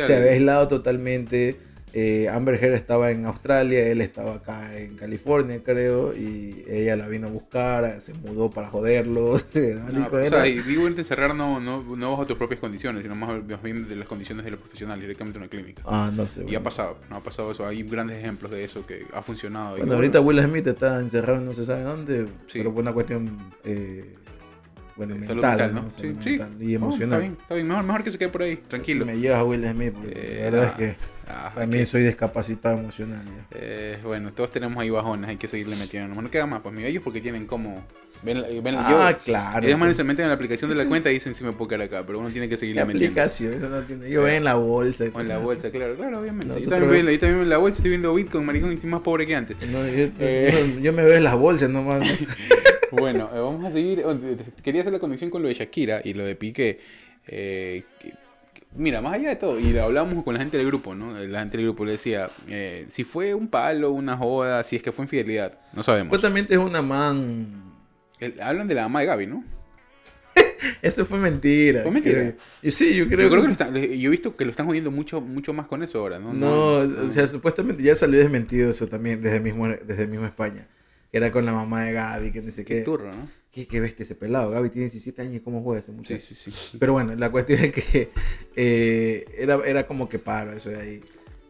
se había aislado totalmente. Eh, Amber Heard estaba en Australia, él estaba acá en California, creo, y ella la vino a buscar, se mudó para joderlo. se- No, dijo, o sea, y a encerrar no, no, no bajo tus propias condiciones, sino más, más bien de las condiciones de los profesionales, directamente en una clínica. Ah, no sé. Y ha pasado, no ha pasado eso. Hay grandes ejemplos de eso que ha funcionado. Y Bueno, ahorita Will Smith está encerrado en no se sabe dónde, Sí. pero por una cuestión eh, bueno, mental, ¿no? Sí, sí. Oh, está bien, está bien. Mejor, mejor que se quede por ahí, tranquilo. Si me llevas a Will Smith, porque Eh, la verdad es que ah, también soy discapacitado emocional. ya. eh, bueno, todos tenemos ahí bajones, hay que seguirle metiendo. No queda más, pues mi ellos porque tienen como. Ven, la- ven Ah, yo, claro. ellos pues. se meten en la aplicación de la cuenta y dicen si me puedo quedar acá, pero uno tiene que ¿Qué seguirle metiendo. aplicación? Eso no tiene. Yo veo en la bolsa. O en la bolsa, claro, claro, obviamente. Yo también, veo, yo también veo en la bolsa, estoy viendo Bitcoin, maricón, y estoy más pobre que antes. No, yo, Eh. yo me veo en las bolsas nomás. Bueno, eh, vamos a seguir. oh, Quería hacer la conexión con lo de Shakira y lo de Piqué. Eh, mira, más allá de todo, y hablamos con la gente del grupo, ¿no? La gente del grupo le decía, eh, si fue un palo, una joda, si es que fue infidelidad, no sabemos. Supuestamente es una man. El- hablan de la mamá de Gaby, ¿no? Eso fue mentira. ¿Fue mentira? Yo sí, yo creo, Yo creo que que. lo están- yo he visto que lo están jodiendo mucho, mucho más con eso ahora, ¿no? No, o sea, supuestamente ya salió desmentido eso también desde mismo, desde mismo España. Que era con la mamá de Gaby, que no sé qué qué. turro, ¿no? ¿Qué, qué bestia ese pelado? Gaby tiene 17 años y cómo juega ese Sí, muchacho. sí, sí. Pero bueno, la cuestión es que eh, era, era como que paro eso de ahí.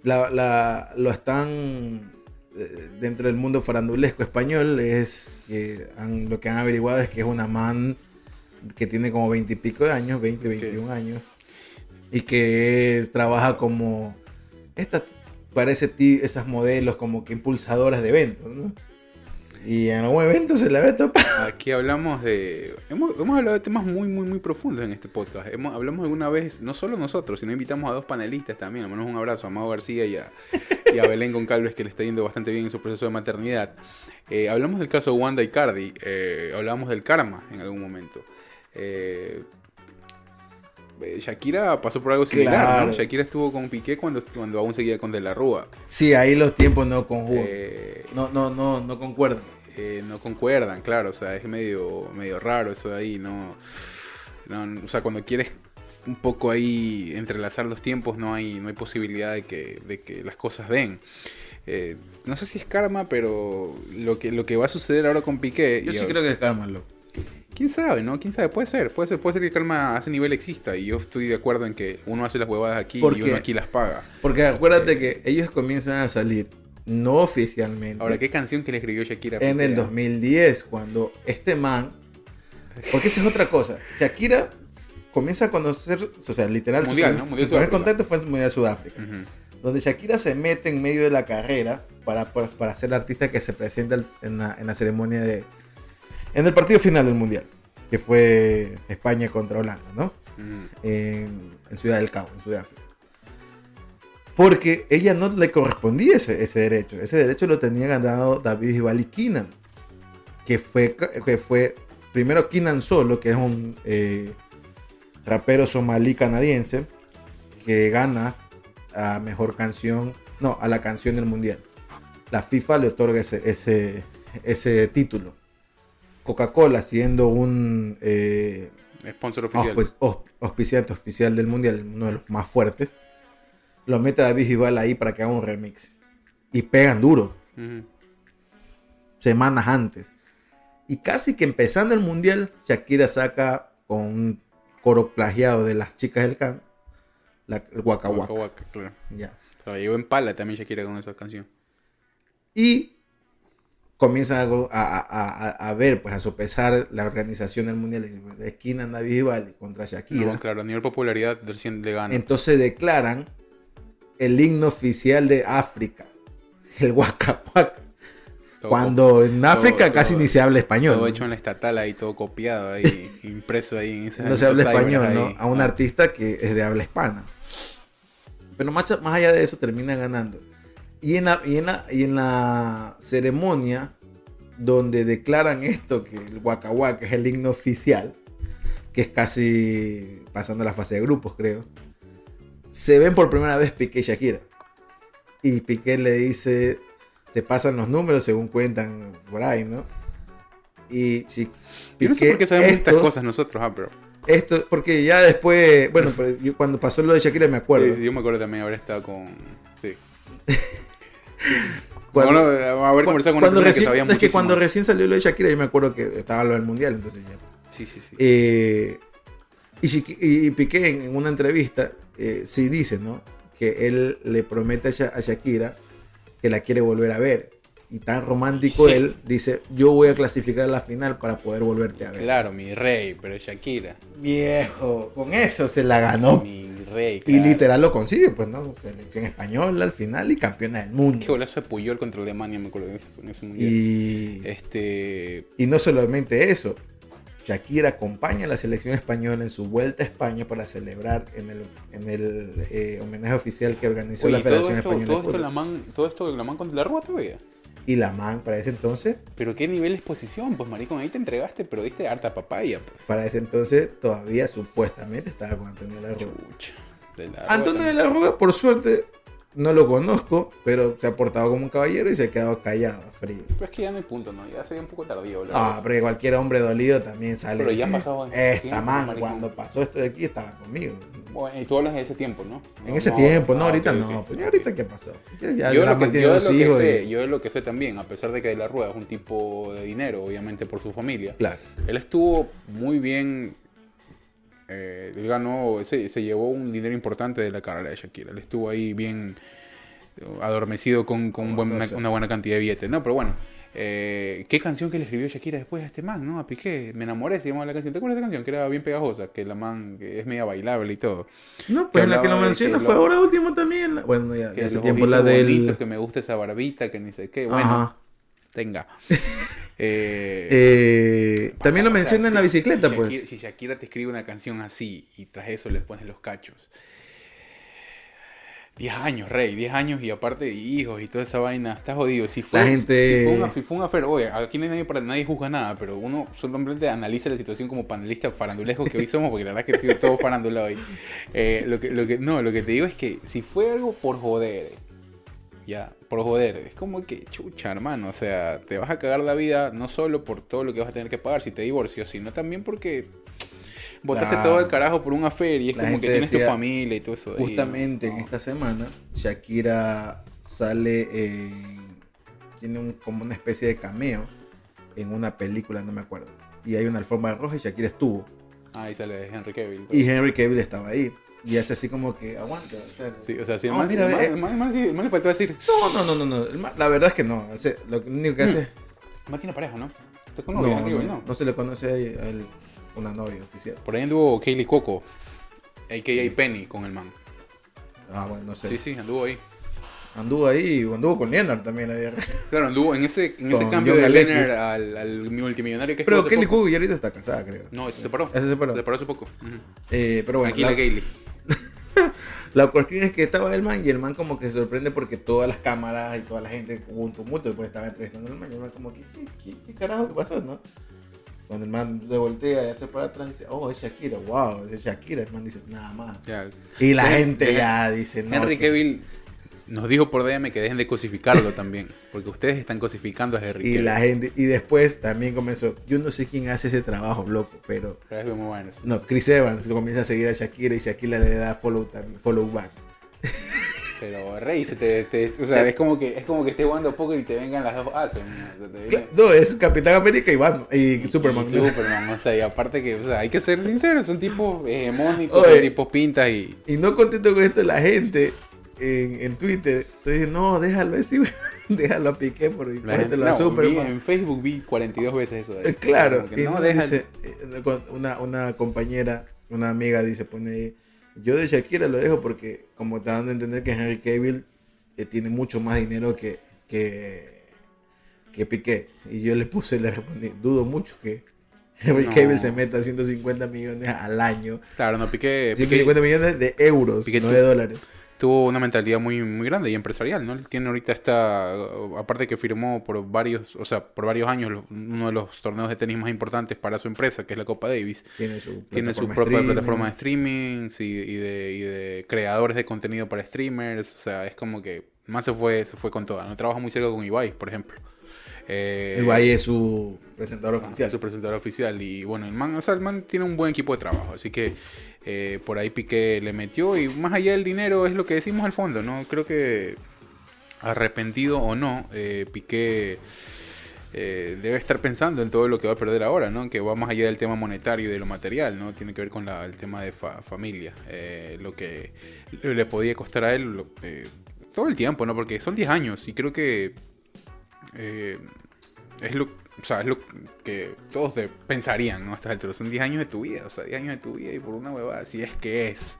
La, la- lo están eh, dentro del mundo farandulesco español es que han- lo que han averiguado es que es una man que tiene como 20 y pico de años, 20, 21 años, y que es- trabaja como esta parece ti- esas modelos como que impulsadoras de eventos, ¿no? Y en algún evento se la ve topar. Aquí hablamos de. Hemos, hemos hablado de temas muy, muy, muy profundos en este podcast. Hemos, hablamos alguna vez, no solo nosotros, sino invitamos a dos panelistas también. Le mandamos un abrazo a Amado García y a, y a Belén Goncalves, que le está yendo bastante bien en su proceso de maternidad. Eh, hablamos del caso de Wanda y Cardi. Eh, hablamos del karma en algún momento. Eh, Shakira pasó por algo similar, Claro. ¿no? Shakira estuvo con Piqué cuando, cuando aún seguía con De la Rúa. Sí, ahí los tiempos no conjugan. Eh, no, no, no, no concuerdan. eh, no concuerdan, claro, o sea, es medio, medio raro eso de ahí, no, no- o sea, cuando quieres un poco ahí entrelazar los tiempos, no hay, no hay posibilidad de que, de que las cosas den. Eh, no sé si es karma, pero lo que, lo que va a suceder ahora con Piqué, Yo y sí ahora- creo que es karma, loco. Quién sabe, ¿no? Quién sabe, puede ser, puede ser, puede ser que karma a ese nivel exista, y yo estoy de acuerdo en que uno hace las huevadas aquí ¿Por y qué? uno aquí las paga. Porque acuérdate que ellos comienzan a salir, no oficialmente, Ahora, ¿qué canción que le escribió Shakira? en el 2010, cuando este man... Porque esa es otra cosa. Shakira comienza a conocer, o sea, literal, Mundial, su, ¿no? su Mundial primer Sudáfrica. contacto fue en Mundial de Sudáfrica. Ujú. donde Shakira se mete en medio de la carrera para, para, para ser la artista que se presenta en la, en la ceremonia de... En el partido final del Mundial, que fue España contra Holanda, ¿no? Ujú. En, en Ciudad del Cabo, en Sudáfrica. Porque ella no le correspondía ese, ese derecho. Ese derecho lo tenía ganado David Ibali Keenan, que fue, que fue primero Keenan Solo, que es un eh, rapero somalí canadiense, que gana a mejor canción, no, a la canción del mundial. La FIFA le otorga ese, ese, ese título. Coca-Cola, siendo un eh, Sponsor oficial. auspic- aus- auspiciante oficial del mundial, uno de los más fuertes, lo mete a David Bisbal ahí para que haga un remix. Y pegan duro, semanas antes. Y casi que empezando el mundial, Shakira saca con un coro plagiado de las chicas del can, la, el Waka Waka. Waka Waka, claro. Ya. O sea, llegó en pala también Shakira con esa canción. Y comienzan a, a, a- a- ver, pues a sopesar la organización del mundial de esquina Bisbal contra Shakira. No, claro, a nivel popularidad recién le gana. Entonces declaran el himno oficial de África, el Waka. Todo Cuando en África todo- casi ni se habla español. Todo hecho en la estatal ahí, todo copiado ahí, impreso ahí en esa no se habla español, ahí. ¿no? A un Ah. artista que es de habla hispana. Pero más, más allá de eso, termina ganando. Y en, la, y, en la, y en la ceremonia donde declaran esto, que el Waka Waka es el himno oficial, que es casi pasando la fase de grupos, creo, se ven por primera vez Piqué y Shakira. Y Piqué le dice, se pasan los números según cuentan por ahí, ¿no? Y si Yo no sé Piqué por qué sabemos estas esto- cosas nosotros, ah, pero. esto, porque ya después, bueno, pero yo cuando pasó lo de Shakira me acuerdo. Sí, sí, yo me acuerdo también haber estado con. Sí. Cuando, Bueno, haber conversado con una cuando persona recién, que sabía es que cuando recién salió lo de Shakira, yo me acuerdo que estaba lo del mundial, entonces ya. Sí, sí, sí. Eh, y, Piqué en, en una entrevista eh, sí dice, ¿no? Que él le promete a, Sha- a Shakira que la quiere volver a ver. Y tan romántico Sí. él dice, yo voy a clasificar a la final para poder volverte a ver. Claro, mi rey, pero Shakira. Viejo, con eso se la ganó. Mi rey. Y literal lo consigue, pues, ¿no? Selección española al final y campeona del mundo. Qué golazo de Puyol contra Alemania, me acuerdo en ese, en ese mundial. Y, Este. y no solamente eso, Shakira acompaña a la selección española en su vuelta a España para celebrar en el, en el eh, homenaje oficial que organizó Oye, la todo Federación esto, Española todo de esto, la man, todo esto la man contra la Rúa todavía. Y la man para ese entonces, Pero qué nivel de exposición, pues maricón, ahí te entregaste, pero diste harta papaya, pues. para ese entonces todavía supuestamente estaba con Antonio de la Rúa. Chucha. De la Rúa Antonio de la Rúa, por suerte, no lo conozco, pero se ha portado como un caballero y se ha quedado callado, frío. Pero es que ya no hay punto, ¿no? Ya sería un poco tardío hablar. Ah, porque cualquier hombre dolido también sale. Pero ya ha pasado Esta man, maricón". cuando pasó esto de aquí, estaba conmigo. Bueno, y tú hablas de ese tiempo, ¿no? En No, ese no, tiempo, no, ah, ahorita no. Pues ahorita qué pasó. Ya, Yo lo, que, yo lo sé, y- yo lo que sé también, a pesar de que De la Rueda es un tipo de dinero, obviamente por su familia, Claro. él estuvo muy bien, eh, él ganó, se, se llevó un dinero importante de la carrera de Shakira, él estuvo ahí bien eh, adormecido con, con un buen- una, una buena cantidad de billetes, no, pero bueno. eh, ¿Qué canción que le escribió Shakira después a este man, no? A Piqué, Me enamoré, se llamaba la canción. ¿Te acuerdas de esa canción? Que era bien pegajosa, que la man que es media bailable y todo. No, pues la que lo menciona fue lo- ahora último también. la- Bueno, ya, Que hace tiempo la del. que me gusta esa barbita, que ni sé qué. Bueno, Ajá. Tenga. Eh, Eh, pasa- también lo menciona en la bicicleta, si pues. Shakira, si Shakira te escribe una canción así y tras eso le pones los cachos. 10 años, rey, 10 años y aparte hijos y toda esa vaina, estás jodido. Si fue, La gente- si fue, una, si fue oye, aquí no hay nadie, para, nadie juzga nada, pero uno solamente analiza la situación como panelista farandulesco que hoy somos, porque la verdad es que estoy todo farandula hoy. Eh, lo que, lo que, no, lo que te digo es que si fue algo por joder, ya, por joder, es como que chucha, hermano, o sea, te vas a cagar la vida no solo por todo lo que vas a tener que pagar si te divorcias, sino también porque botaste todo el carajo por un affair y es como que tienes tu familia y todo eso. ahí, Justamente ¿no? en esta semana, Shakira sale en. Tiene un, como una especie de cameo en una película, no me acuerdo. Y hay una alfombra roja y Shakira estuvo. Ah, ahí sale Henry Cavill. Y Henry Cavill estaba ahí. Y hace así como que aguanta. O sea, Sí, o sea, si el man, mira, el man- eh. el man- el sí- el le faltó decir, No, no, no, no, no. La verdad es que no. Hace- lo único que hace. el man tiene pareja, ¿no? ¿Estás con No, no, no, no? no se le conoce a él una novia oficial. Por ahí anduvo Kaylee Coco, a.k.a. Penny, con el man. Ah, bueno, no sé. Sí, sí, anduvo ahí. Anduvo ahí, anduvo con Leonard también. La verdad. Claro, anduvo en ese, en ese cambio John de Galecki. Leonard al, al multimillonario que Pero estuvo hace Kelly. Cook ya ahorita está casada, creo. No, se separó. Se separó. Se separó hace poco. Eh, pero bueno, Tranquila, la, Kaylee. La cuestión es que estaba el man y el man como que se sorprende porque todas las cámaras y toda la gente hubo un tumulto después estaba entrevistando al man y el man como que ¿qué, qué, qué carajo qué pasó, no? Cuando el man se voltea y hace para atrás dice, oh, es Shakira, wow, es Shakira, el man dice, nada más. Ya. Y la gente ya dice, no. Henry Cavill nos dijo por DM que dejen de cosificarlo también. Porque ustedes están cosificando a Henry Y la gente, y después también comenzó, yo no sé quién hace ese trabajo, loco, pero Pero es muy bueno eso. no, Chris Evans lo comienza a seguir a Shakira y Shakira le da follow, follow back. Pero Rey, se te, te- o sea, es como que es como que estés jugando póker y te vengan las dos haces. ¿no? Es Capitán América y Batman y, Superman. Y Superman, o sea, y aparte que, o sea, hay que ser sinceros, son tipos hegemónicos, son tipos pintas y... Y no contento con esto, la gente en, en Twitter, entonces no, déjalo así, déjalo a Piqué por a no, vi- Superman. en Facebook vi 42 veces eso. de- Eh, Claro, que no, deja- dice, eh, una, una compañera, una amiga dice, pone ahí, yo de Shakira lo dejo porque como está dando a entender que Henry Cavill eh, tiene mucho más dinero que, que, que Piqué. Y yo le puse, le respondí, dudo mucho que Henry No. Cavill se meta 150 millones al año. Claro, no, Piqué, Piqué 150 millones de euros, Piqué no de dólares. Tuvo una mentalidad muy, muy grande y empresarial, ¿no? Tiene ahorita esta, aparte que firmó por varios, o sea, por varios años uno de los torneos de tenis más importantes para su empresa, que es la Copa Davis. Tiene su, Tiene su propia streaming. plataforma de streaming y, y de, y de creadores de contenido para streamers. O sea, es como que más se fue, se fue con toda. No trabaja muy cerca con Ibai, por ejemplo. Eh, Ibai es su presentador ah, oficial. Su presentador oficial. Y bueno, el man, o sea, el man tiene un buen equipo de trabajo. Así que eh, por ahí Piqué le metió. Y más allá del dinero es lo que decimos al fondo, ¿no? Creo que arrepentido o no, eh, Piqué eh, debe estar pensando en todo lo que va a perder ahora, ¿no? Que va más allá del tema monetario y de lo material, ¿no? Tiene que ver con la- el tema de fa- familia. Lo que le podía costar a él todo el tiempo, ¿no? Porque son 10 años y creo que es lo o sea, es lo que todos pensarían, ¿no? A estas alturas. Son 10 años de tu vida, o sea, 10 años de tu vida y por una huevada, si es que es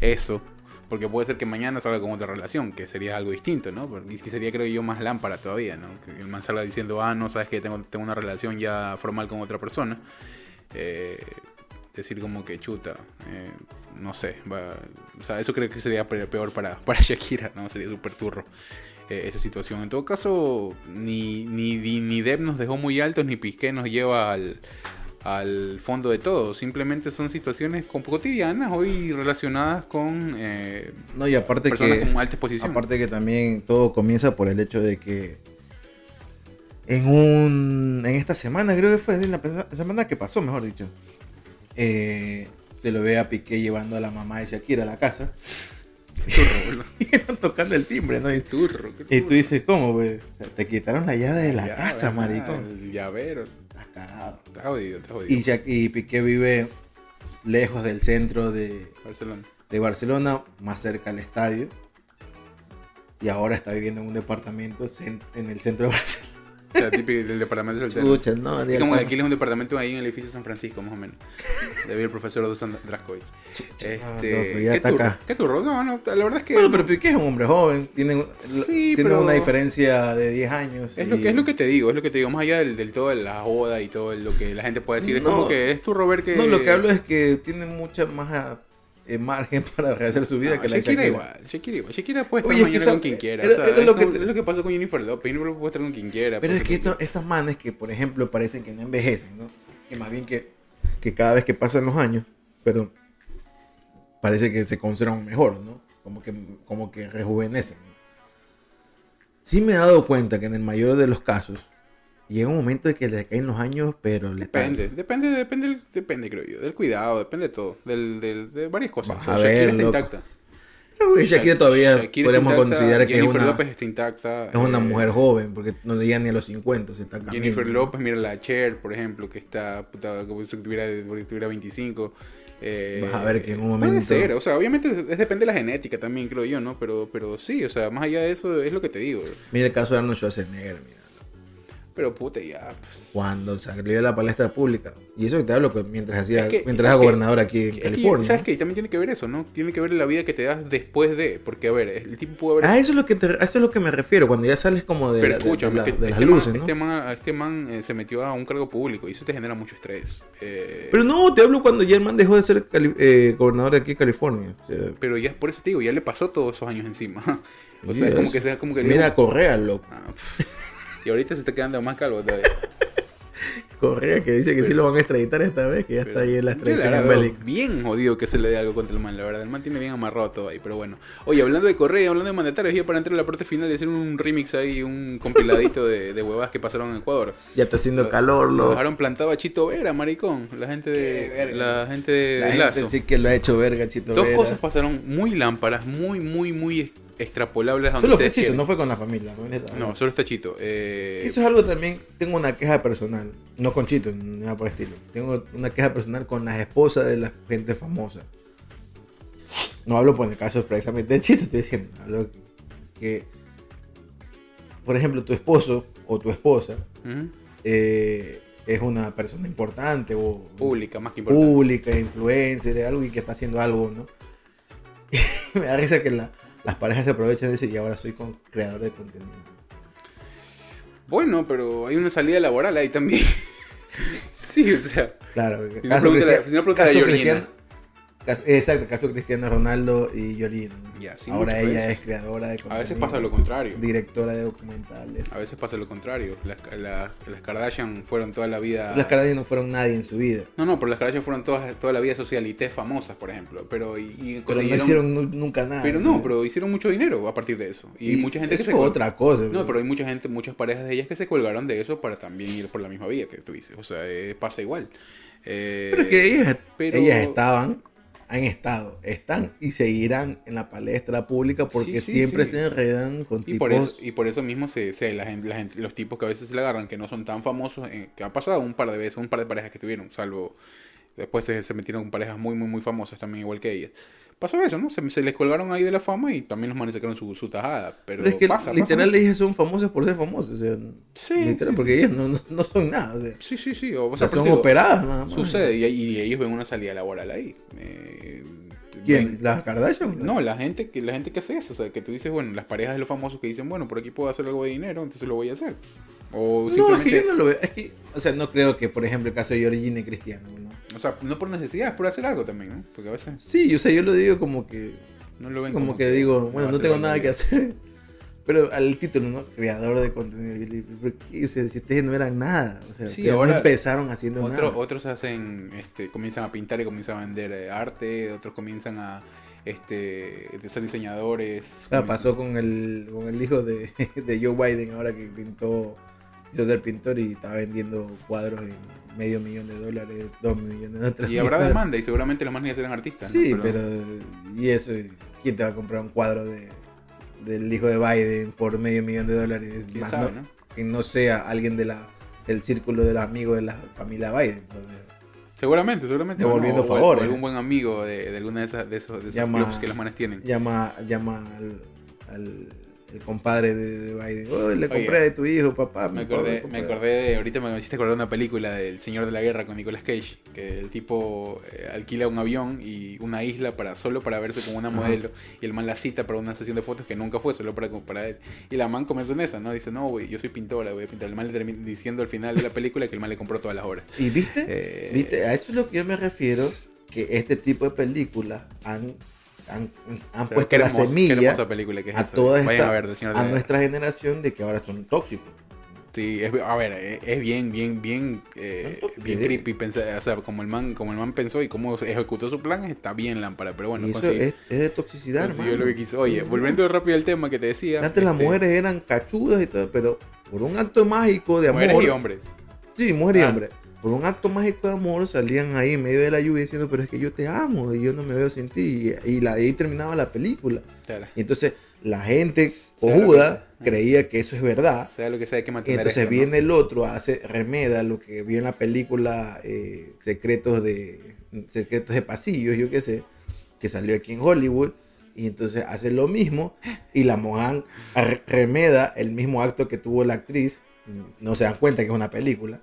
eso. Porque puede ser que mañana salga con otra relación, que sería algo distinto, ¿no? Porque sería, creo yo, más lámpara todavía, ¿no? Que el man salga diciendo, ah, no, sabes que tengo, tengo una relación ya formal con otra persona. Eh, decir como que chuta, eh, no sé, va- o sea, eso creo que sería pe- peor para, para Shakira, ¿no? Sería súper turro eh, esa situación. En todo caso, ni, ni, ni, Depp nos dejó muy altos, ni Piqué nos lleva al, al fondo de todo. Simplemente son situaciones cotidianas hoy relacionadas con eh, No, y aparte personas que, con alta exposición. aparte que también todo comienza por el hecho de que en un en esta semana, creo que fue en la semana que pasó, mejor dicho, eh, se lo ve a Piqué llevando a la mamá de Shakira a la casa Turro, boludo. tocando el timbre, ¿no? Y, Turro, y tú dices, ¿cómo, güey? O sea, te quitaron la llave de la Ya, casa, ¿verdad? maricón. El llavero. Estás cagado. Está jodido, está jodido. Y, Shak- y Piqué vive lejos del centro de, Barcelona. de Barcelona, más cerca al estadio. Y ahora está viviendo en un departamento en el centro de Barcelona. O sea, típico del departamento soltero. No, Es como que aquí es un departamento ahí en el edificio San Francisco, más o menos. De el profesor Dusan Draskovic. Este, Ah, ya ¿Qué turro? ¿Qué turro? No, no, la verdad es que. Bueno, pero Piqué es un hombre joven, tiene, Sí, tiene pero- una diferencia de 10 años. Es lo, que, es lo que te digo, es lo que te digo, más allá del, del todo de la joda y todo lo que la gente puede decir, es No. como que es tu Robert que... No, lo que hablo es que tiene mucha más eh, margen para rehacer su vida No, que la Shakira Shakira. igual, Shakira igual. Shakira puede estar Oye, mañana esa- con quien quiera. era- o sea, era es, lo como- que es lo que pasó con Jennifer Lopez. Jennifer puede estar con quien quiera. Pero es que esto- estas manes que, por ejemplo, parecen que no envejecen, ¿no? Que más bien que, que cada vez que pasan los años, perdón, parece que se conservan mejor, ¿no? Como que, como que rejuvenecen. Sí me he dado cuenta que en el mayor de los casos llega un momento de que le caen los años, pero le Depende, depende, depende, depende, creo yo. Del cuidado, depende de todo. Del, del- de varias cosas. Vas a ver, está loco. intacta. Güey, Shakira todavía Shakira podemos considerar que es Jennifer una, López está intacta. es una eh, mujer joven, porque no llega ni a los 50, se está Jennifer. López, mira la Cher, por ejemplo, que está puta, como si tuviera, si tuviera 25. eh, Vas a ver que en un Puede momento- ser, o sea, obviamente es, depende de la genética también, creo yo, ¿no? Pero, pero sí, o sea, más allá de eso, es lo que te digo. Mira el caso de Arnold Schwarzenegger, mira. Pero puta, ya, pues. cuando salió de la palestra pública. Y eso que te hablo que mientras hacía, Es que- mientras ¿sabes era gobernador aquí en Es que, California. ¿Sabes qué? Y También tiene que ver eso, ¿no? Tiene que ver la vida que te das después de. Porque, a ver, el tipo puede haber. A eso es lo que te- eso es lo que me refiero, cuando ya sales como de, pero la- de- escúchame, de la- este, las man, ¿no? este man, este man, eh, se metió a un cargo público y eso te genera mucho estrés. Eh, Pero no, te hablo cuando ya el man dejó de ser eh, gobernador de aquí en California. O sea, pero ya por eso te digo, ya le pasó todos esos años encima. o sea, es como que sea como que. Mira Correa, loco. Ah. y ahorita se está quedando más calvo todavía. Correa que dice que sí lo van a extraditar esta vez, que ya está ahí en la Yo la extradición verdad en veo Bélica. Bien jodido que se le dé algo contra el man, la verdad. El man tiene bien amarrado todo ahí, pero bueno. Oye, hablando de Correa, hablando de mandatarios, ya para entrar a la parte final y hacer un remix ahí, un compiladito de, de huevadas que pasaron en Ecuador. Ya está haciendo Lo- calor, Lo lo. dejaron plantado a Chito Vera, maricón. La gente de, verga. la gente de La Lazo. gente sí que lo ha hecho verga, Chito Dos Vera. cosas pasaron muy lámparas, muy, muy, muy extrapolables a donde Solo fue Chito, quieren. no fue con la familia. No, solo está Chito. Eh, Eso es algo también, tengo una queja personal, no con Chito, nada por el estilo. Tengo una queja personal con las esposas de la gente famosa. No hablo por el caso precisamente de Chito, estoy diciendo, hablo que, por ejemplo, tu esposo o tu esposa eh, es una persona importante o Pública, más que importante. pública, influencer, algo y que está haciendo algo, ¿no? me da risa que la- las parejas se aprovechan de eso y ahora soy con creador de contenido. Bueno, pero hay una salida laboral ahí también. sí, o sea. Claro, Si no, Cristian- si no, caso caso- exacto, caso Cristiano Ronaldo y sí, Ahora ella veces. es creadora de A veces contenido, pasa lo contrario. Directora de documentales. A veces pasa lo contrario. Las, la- las Kardashian fueron toda la vida. Las Kardashian no fueron nadie en su vida. No, no, pero las Kardashian fueron todas, toda la vida socialites famosas, por ejemplo. Pero, y, y Pero no hicieron nu- nunca nada. Pero no, pero hicieron mucho dinero a partir de eso. Y, mucha gente eso que se otra cosa. No, bro. pero hay mucha gente, muchas parejas de ellas que se colgaron de eso para también ir por la misma vía que tú dices. O sea, eh, pasa igual. Eh, Pero es que ellas, pero- ellas estaban, han estado, están y seguirán en la palestra pública porque Sí, sí, siempre sí. se enredan con Y tipos. por, eso, y por eso mismo se, se- la gente, la gente- los tipos que a veces se le agarran, que no son tan famosos, eh, que ha pasado un par de veces, un par de parejas que tuvieron, salvo después se, se metieron con parejas muy, muy, muy famosas también, igual que ellas. Pasó eso, ¿no? Se, se les colgaron ahí de la fama y también los manes sacaron su, su tajada. Pero, Pero es que pasa, literal pasa. ellas son famosas por ser famosas. O sea, Sí, literal, sí, porque sí. ellas no, no, no son nada. O sea, Sí, sí, sí. O, o sea, son digo, operadas nada más. Sucede y, y ellos ven una salida laboral ahí. Eh, ¿Quién? ven- ¿Las Kardashian? No, la gente, que la gente que hace eso, o sea, que tú dices, bueno, las parejas de los famosos que dicen, bueno, por aquí puedo hacer algo de dinero, entonces lo voy a hacer. O No, es simplemente, que yo no lo veo. Es que, o sea, no creo que, por ejemplo, el caso de Georgina y Cristiano. ¿no? o sea, no por necesidad, es por hacer algo también, ¿no? Porque a veces Sí, o sea, yo lo digo como que. no lo ven como, que, digo, bueno, no tengo nada que hacer. Pero al título, ¿no? Creador de contenido. Sea, si ustedes no eran nada. O sea, Sí, ahora no empezaron haciendo Otro- nada. otros hacen, este, comienzan a pintar y comienzan a vender eh, arte, otros comienzan a, este, de ser diseñadores. Ah, comienzan- pasó con el, con el hijo de, de Joe Biden ahora que pintó, quiso ser pintor y estaba vendiendo cuadros en medio millón de dólares, dos millones de tres Y habrá demanda y seguramente los manes ya serán artistas. ¿no? Sí, pero... ¿Y eso? ¿Quién te va a comprar un cuadro de, del hijo de Biden por medio millón de dólares? ¿Quién Más sabe, no- no? Que no sea alguien de la, del círculo de los amigos de la familia Biden. Seguramente, seguramente. Devolviendo o- o- favores. O algún buen amigo de, de alguna de esas de esos, de esos Llama- clubs que los manes tienen. llama llama al, al el compadre de, de Biden. Oh, le Oye, compré de tu hijo, papá. Me acordé, compré". me acordé de, ahorita me hiciste acordar una película del Señor de la Guerra con Nicolas Cage, que el tipo eh, alquila un avión y una isla para solo para verse con una modelo y el man la cita para una sesión de fotos que nunca fue, solo para, para él. Y la man comenzó en esa, ¿no? Dice, no, güey, yo soy pintora, voy a pintar. El man le termina diciendo al final de la película que el man le compró todas las obras. ¿Y viste? Eh, ¿Viste? A eso es lo que yo me refiero que este tipo de películas han, han, han puesto qué la semilla película que es a esa. toda esta- a ver, a nuestra generación de que ahora son tóxicos. Sí, es, a ver, es, es bien, bien, bien, eh, bien creepy pensar, o sea, como el man, como el man pensó y cómo ejecutó su plan, está bien lámpara, pero bueno, es, es de toxicidad, consiguió hermano. lo que quiso. Oye, volviendo rápido al tema que te decía. Antes las este, mujeres eran cachudas y todo, pero por un acto mágico de amor. mujeres y hombres. Sí, mujer y Ah. Por un acto mágico de amor salían ahí en medio de la lluvia diciendo, pero es que yo te amo y yo no me veo sin ti. Y, y la, ahí terminaba la película. Claro. Y entonces la gente que cojuda sea. creía que eso es verdad. Sea lo que sea, hay que Y mantener entonces esto, ¿no? viene el otro, hace remeda lo que vio en la película eh, Secretos de Secretos de Pasillos, yo qué sé, que salió aquí en Hollywood. Y entonces hace lo mismo y la Mohan re- remeda el mismo acto que tuvo la actriz. No se dan cuenta que es una película.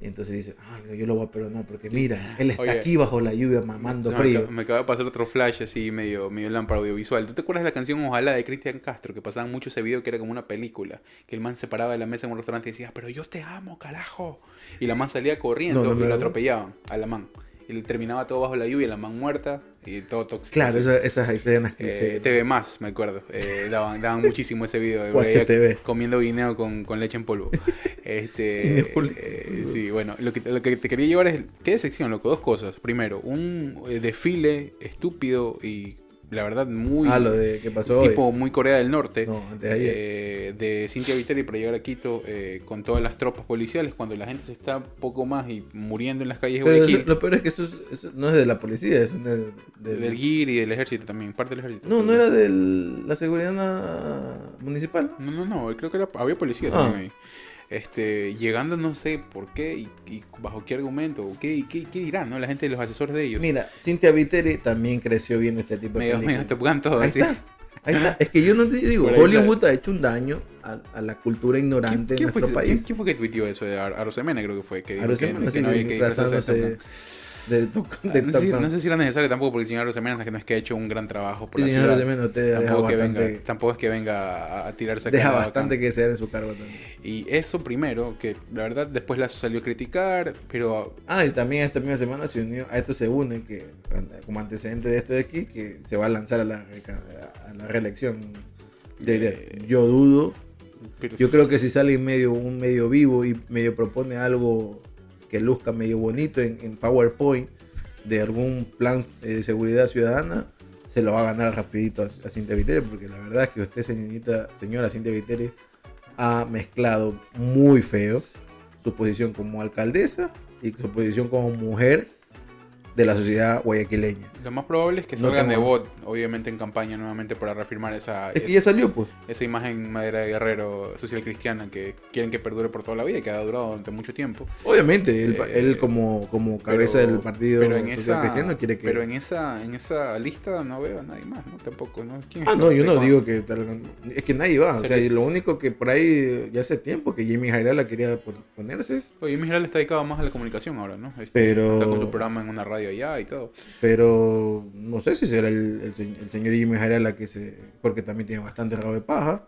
Y entonces dice, ay, no, yo lo voy a perdonar porque mira, él está Oye. aquí bajo la lluvia mamando me, frío. acaba, me acaba de pasar otro flash así medio, medio lámpara audiovisual. ¿Tú te acuerdas de la canción Ojalá de Cristian Castro? Que pasaban mucho ese video que era como una película. Que el man se paraba de la mesa en un restaurante y decía, pero yo te amo, carajo. Y la man salía corriendo No, no me y lo atropellaban a la man. Y terminaba todo bajo la lluvia, la man muerta y todo tóxico. Claro, eso- esas escenas Eh, cliché. TV más, me acuerdo. Eh, daban, daban muchísimo ese video. de TV. Comiendo guineo con, con leche en polvo. Este, eh, sí, bueno, lo que, lo que te quería llevar es. ¿Qué sección, loco? Dos cosas. Primero, un eh, desfile estúpido y la verdad muy. ah, lo de qué pasó hoy. tipo muy Corea del Norte. No, antes de ayer. eh, de Cintia Viteri para llegar a Quito eh, con todas las tropas policiales cuando la gente se está poco más y muriendo en las calles de Guayaquil. eso- lo peor es que eso, es- eso no es de la policía, es de, de- del GIR y del ejército también, parte del ejército. No, no era de la seguridad municipal. No, no, no, creo que era- había policía Ah. también ahí. Este, llegando no sé por qué y, y bajo qué argumento, o qué, qué, qué dirán, ¿no? La gente de los asesores de ellos. Mira, Cintia Viteri también creció viendo este tipo de medio, medio películas. Top Gun todo Ahí así. está, ahí está. Es que yo no te digo, Por Hollywood ha hecho un daño a, a la cultura ¿Quién, ignorante de nuestro país. quién fue que tuiteó eso? De Ar- Arosemena creo que fue. Que dijo Ahora que, sí, que no había que disfrazarse de de, Ah, no, sé si, Top no Gun. sé si era necesario tampoco porque el señor Arosemena que no es que ha hecho un gran trabajo por Sí, la señor ciudad. Rosemena, Tampoco, que bastante, venga, tampoco es que venga a- a tirarse deja bastante bacán. que sea en su cargo también. Y eso primero, que la verdad después la salió a criticar, pero Ah, y también esta misma semana se unió, a esto se une, que como antecedente de esto de aquí, que se va a lanzar a la, a la reelección de. Eh, Yo dudo, yo creo que si sale en medio, un medio vivo y medio propone algo que luzca medio bonito en, en PowerPoint de algún plan de seguridad ciudadana, se lo va a ganar rapidito a, a Cintia Viteri, porque la verdad es que usted, señorita, señora Cintia Viteri, ha mezclado muy feo su posición como alcaldesa y su posición como mujer de la sociedad guayaquileña. Lo más probable es que No salgan de tengo- bot, obviamente en campaña nuevamente para reafirmar esa, Es que esa, ya salió, pues. esa imagen madera de guerrero social cristiana que quieren que perdure por toda la vida y que ha durado durante mucho tiempo. Obviamente, él, Eh, él como, como cabeza Pero- del partido pero en social esa, cristiano quiere que... Pero en esa, en esa lista no veo a nadie más, ¿no? Tampoco, ¿no? ¿Quién Ah, no, yo no Juan? digo que... Es que nadie va. O sea, y lo único que por ahí ya hace tiempo que Jimmy Jairala quería pon- ponerse, Oye, mi general está dedicado más a la comunicación ahora, ¿no? Este, Pero- Está con su programa en una radio allá y todo. pero no sé si será el, el el señor Jimmy Jairala que se... Porque también tiene bastante rabo de paja.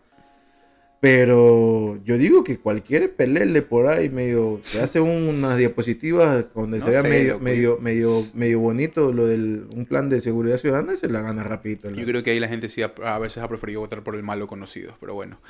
Pero yo digo que cualquier pelele por ahí medio que hace unas diapositivas donde No se vea medio, medio, medio, medio bonito lo del un plan de seguridad ciudadana se la gana rapidito. Yo creo que ahí la gente sí a veces ha preferido votar por el malo conocido, pero bueno.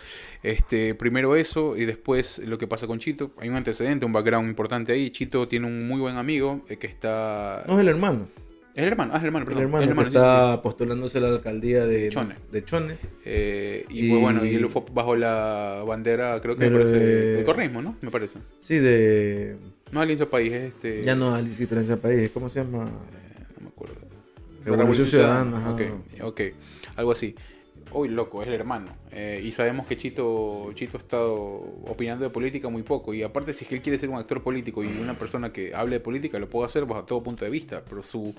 Este, primero eso y después lo que pasa con Chito. Hay un antecedente, un background importante ahí. Chito tiene un muy buen amigo eh, que está... No es el hermano. Es el hermano, ah, es el hermano, El perdón. hermano, es el hermano, que sí, sí, sí. está postulándose a la alcaldía de Chone. de Chone. Eh, y, Y- pues bueno, y él fue bajo la bandera, creo que parece, de- correísmo, ¿no? Me parece. Sí, de. No Alianza País, es este... Ya no Alicia Tranza País, ¿cómo se llama? No me acuerdo. Revolución Ciudadana, ajá. Ok, ok. Algo así. Uy, loco, es el hermano. Eh, y sabemos que Chito, Chito ha estado opinando de política muy poco. Y aparte, si es que él quiere ser un actor político y una persona que hable de política, lo puede hacer bajo todo punto de vista. Pero su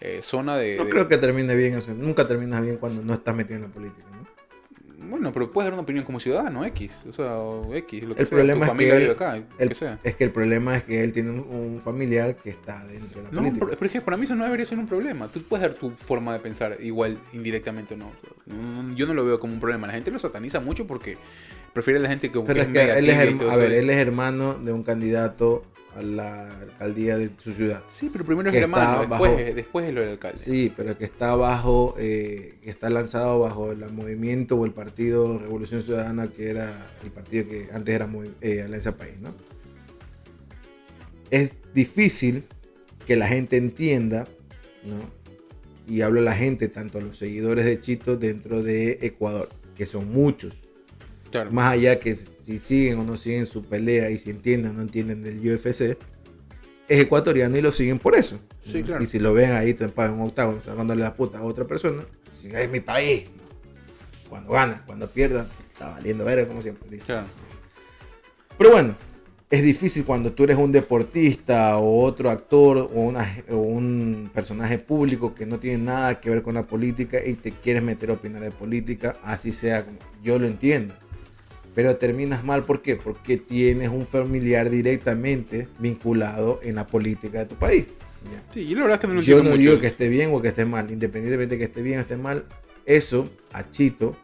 eh, zona de. No de- creo que termine bien eso. Nunca terminas bien cuando no estás metido en la política. Bueno, pero puedes dar una opinión como ciudadano, X. O sea, o X, lo que El sea. problema tu es que él- acá, El- que sea. es que el problema es que él tiene un, un familiar que está dentro de la No, política. pero pero es que para mí eso no debería ser un problema. Tú puedes dar tu forma de pensar igual indirectamente o no. No, Yo no lo veo como un problema. La gente lo sataniza mucho porque prefiere a la gente que, Pero que es que él a ver, él es hermano de un candidato a la alcaldía de su ciudad. Sí, pero primero es Que la mano, está después, bajo- después es lo del alcalde. Sí, pero que está bajo, eh, que está lanzado bajo el movimiento o el partido Revolución Ciudadana, que era el partido que antes era muy, eh, Alianza País, ¿no? Es difícil que la gente entienda, ¿no? Y hablo a la gente, tanto a los seguidores de Chito dentro de Ecuador, que son muchos. Claro. Más allá que si siguen o no siguen su pelea y si entienden o no entienden del UFC, es ecuatoriano y lo siguen por eso. Sí, ¿no? claro. Y si lo ven ahí en un octavo, sacándole la puta a otra persona, si es mi país. Cuando gana, cuando pierda, está valiendo verga, como siempre dice. Claro. Pero bueno, es difícil cuando tú eres un deportista o otro actor o, una- o un personaje público que no tiene nada que ver con la política y te quieres meter a opinar de política, así sea, como- yo lo entiendo. Pero terminas mal, ¿por qué? Porque tienes un familiar directamente vinculado en la política de tu país. ¿ya? Sí, yo la verdad es que no lo Yo no mucho. digo que esté bien o que esté mal, independientemente de que esté bien o esté mal, eso a Chito,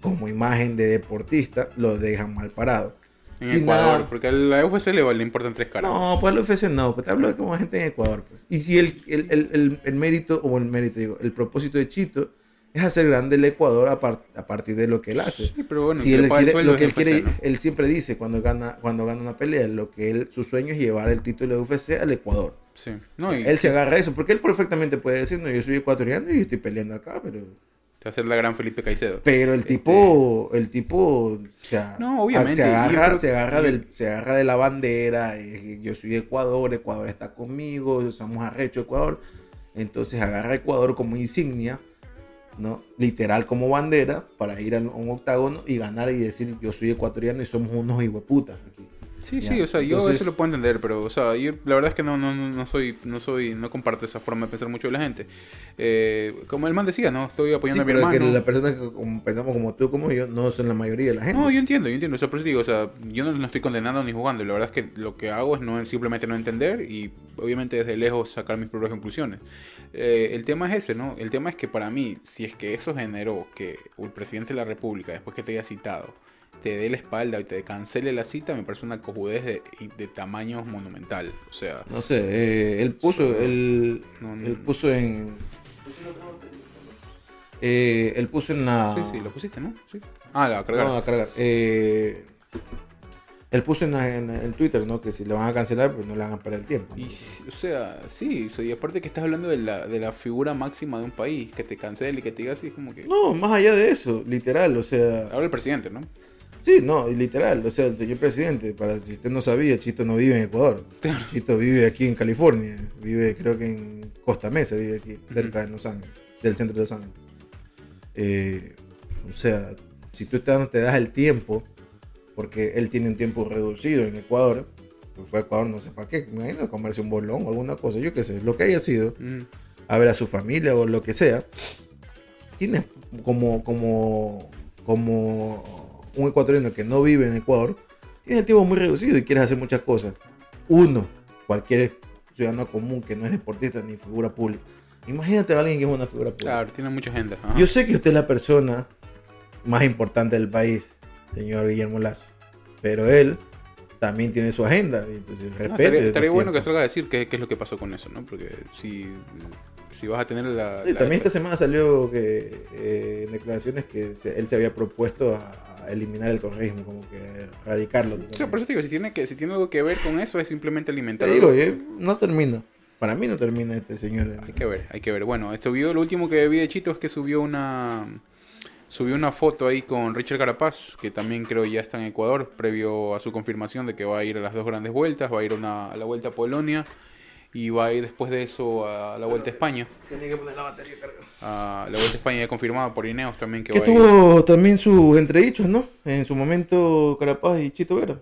como imagen de deportista, lo dejan mal parado. En Sin Ecuador, nada- porque a la UFC le, le importan tres caras. no, pues el UFC no, pues te hablo de como gente en Ecuador. Pues. Y si el, el, el- el mérito, o el mérito, digo, el propósito de Chito es hacer grande el Ecuador a, par- a partir de lo que él hace. Sí, pero bueno, si él quiere- lo que él UFC, quiere, ¿no? él siempre dice cuando gana, cuando gana una pelea, lo que él, su sueño es llevar el título de UFC al Ecuador. Sí. No, y Él se agarra a eso, porque él perfectamente puede decir, no, yo soy ecuatoriano y yo estoy peleando acá, pero... a hacer la gran Felipe Caicedo. Pero el tipo, el tipo, o sea, No, obviamente, se agarra, se agarra del, se agarra de la bandera, eh, yo soy Ecuador, Ecuador está conmigo, somos arrecho Ecuador, entonces agarra a Ecuador como insignia, ¿no? Literal como bandera para ir a un octágono y ganar y decir yo soy ecuatoriano y somos unos hijueputas. Sí, sí, o sea, yo entonces- eso lo puedo entender, pero, o sea, yo la verdad es que no, no, no soy, no soy, no comparto esa forma de pensar mucho de la gente. Eh, como el man decía, ¿no? Estoy Sí, apoyando a mi pero es que hermano. las personas que pensamos como tú, como yo, no son la mayoría de la gente. No, yo entiendo, yo entiendo. O sea, por eso digo, o sea, yo no, no estoy condenando ni jugando. La verdad es que lo que hago es no simplemente no entender y obviamente desde lejos sacar mis propias conclusiones. Eh, el tema es ese, ¿no? El tema es que para mí, si es que eso generó que el presidente de la República, después que te haya citado, te dé la espalda y te cancele la cita, me parece una cojudez de, de tamaño monumental. O sea, No sé, eh, él puso, él, No, no, él puso en... Eh, él puso en la... sí, sí, lo pusiste, ¿no? Sí. Ah, la cargar. No, a cargar. Eh, él puso en, la- en, en Twitter, ¿no? Que si le van a cancelar, pues no le van a perder el tiempo. ¿no? Y, o sea, sí, y aparte que estás hablando de la, de la figura máxima de un país, que te cancele y que te diga así, como que... No, más allá de eso, literal, o sea... Habla el presidente, ¿no? Sí, no, literal, o sea, el señor presidente, para si usted no sabía, Chito no vive en Ecuador. Chito vive aquí en California, vive creo que en Costa Mesa, vive aquí, cerca de Los Ángeles, del centro de Los Ángeles. Eh, o sea, si tú te, te das el tiempo, porque él tiene un tiempo reducido en Ecuador, pues fue a Ecuador no sé para qué, me imagino, a comerse un bolón o alguna cosa, yo qué sé, lo que haya sido, Mm. a ver a su familia o lo que sea, tiene como, como, como un ecuatoriano que no vive en Ecuador, tiene el tiempo muy reducido y quiere hacer muchas cosas. Uno, cualquier ciudadano común que no es deportista ni figura pública. Imagínate a alguien que es una figura pública. Claro, tiene mucha gente. ajá. Yo sé que usted es la persona más importante del país, señor Guillermo Lazo, pero él también tiene su agenda. Entonces, No, respete. estaría, estaría bueno que salga a decir qué, qué es lo que pasó con eso, ¿no? Porque si, si vas a tener la... Sí, la- también esta semana salió que eh, en declaraciones que se- él se había propuesto a eliminar el correísmo, como que erradicarlo. O sea, por eso te digo, si tiene, que, si tiene algo que ver con eso, es simplemente Te alimentar... digo, eh, no termina. Para mí no termina este señor. Hay que ver, hay que ver. Bueno, subió, lo último que vi de Chito es que subió una subió una foto ahí con Richard Carapaz, que también creo ya está en Ecuador, previo a su confirmación de que va a ir a las dos grandes vueltas, va a ir una- a la vuelta a Polonia y va a ir después de eso a la vuelta a España. Tenía que poner la batería cargada. A la vuelta a España ya confirmada por Ineos también que Que va tuvo también sus entredichos, ¿no? En su momento Carapaz y Chito Vera.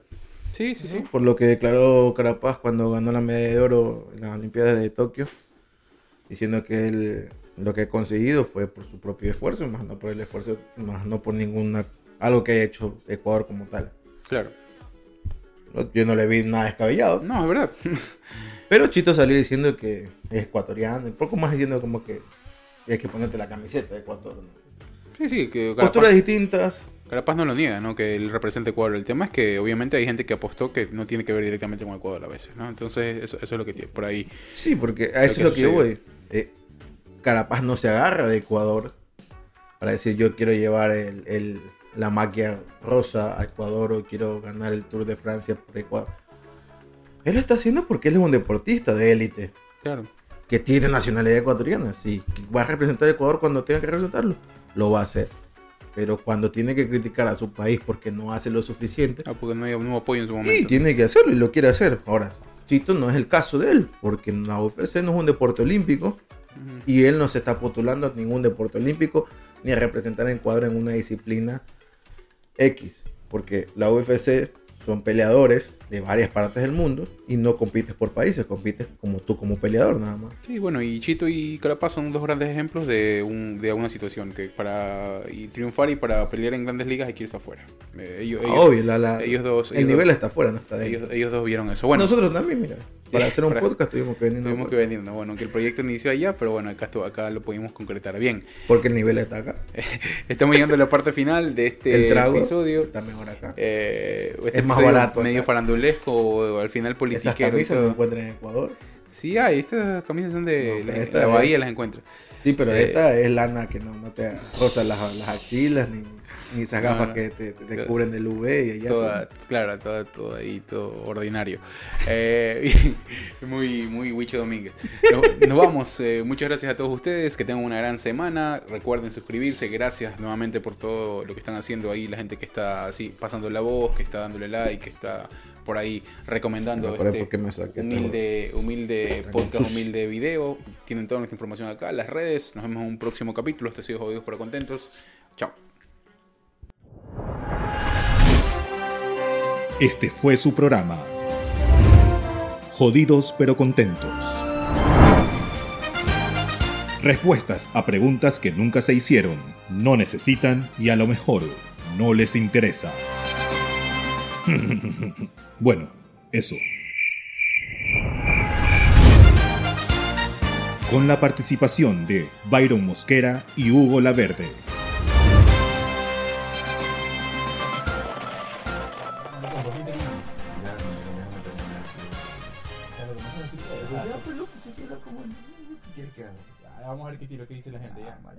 Sí, sí, sí. Por lo que declaró Carapaz cuando ganó la medalla de oro en las Olimpiadas de Tokio, diciendo que él lo que ha conseguido fue por su propio esfuerzo, más no por el esfuerzo, más no por ninguna algo que haya hecho Ecuador como tal. Claro. Yo no le vi nada descabellado, No, es verdad. pero Chito salió diciendo que es ecuatoriano, y poco más diciendo como que hay que ponerte la camiseta de Ecuador. ¿no? Sí, sí, que Posturas Carapaz, distintas, Carapaz no lo niega, ¿no? Que él representa Ecuador. El tema es que obviamente hay gente que apostó que no tiene que ver directamente con Ecuador a veces, ¿no? Entonces eso, eso es lo que tiene por ahí. Sí, porque a eso es lo que yo voy. Eh, Carapaz no se agarra de Ecuador para decir yo quiero llevar el, el- la maquia rosa a Ecuador o quiero ganar el Tour de Francia por Ecuador. Él lo está haciendo porque él es un deportista de élite Claro. Que tiene nacionalidad ecuatoriana. Sí, que va a representar a Ecuador cuando tenga que representarlo, lo va a hacer. Pero cuando tiene que criticar a su país porque no hace lo suficiente, Ah, porque no hay un apoyo en su Sí, momento. tiene que hacerlo y lo quiere hacer. Ahora, Chito no es el caso de él, porque en la UFC no es un deporte olímpico y él no se está postulando a ningún deporte olímpico ni a representar a Ecuador en una disciplina X, porque la UFC son peleadores de varias partes del mundo y no compites por países, compites como tú como peleador nada más. Sí, bueno, y Chito y Carapaz son dos grandes ejemplos de, un, de una situación que para y triunfar y para pelear en grandes ligas hay que irse afuera. Eh, ellos, ellos- Obvio, la- la- ellos dos- el ellos nivel dos- está afuera, no está ellos, dentro. ellos dos vieron eso. Bueno, Nosotros también, mira, para hacer un para- podcast tuvimos que venir tuvimos que venir, ¿no? Bueno, que el proyecto inició allá, pero bueno, acá, acá lo pudimos concretar. Bien, porque el nivel está acá. estamos llegando a la parte final de este el trago episodio. está mejor acá. Eh, este Es más barato medio acá. farandulesco o al final Esas politiquero y camisas encuentran en Ecuador. Sí, hay, estas camisas son de No, la, la es- bahía, las encuentro. Sí, pero Eh, esta es lana que no, no te roza las, las axilas ni, ni esas gafas no. que te, cubren del UV y ya Toda, son- claro, todo, todo ahí, todo ordinario. Eh, muy, muy Wicho Domínguez. Nos, nos vamos. eh, muchas gracias a todos ustedes. Que tengan una gran semana. Recuerden suscribirse. Gracias nuevamente por todo lo que están haciendo ahí. La gente que está así pasando la voz, que está dándole like, que está por ahí recomendando este me humilde, humilde podcast, humilde video. Tienen toda nuestra información acá, las redes. Nos vemos en un próximo capítulo. Este ha sido Jodidos pero Contentos. Chao. Este fue su programa. Jodidos pero contentos. Respuestas a preguntas que nunca se hicieron, no necesitan y a lo mejor no les interesa. bueno, eso. Con la participación de Byron Mosquera y Hugo Laverde. Tiro, qué dice la gente ya. Uy,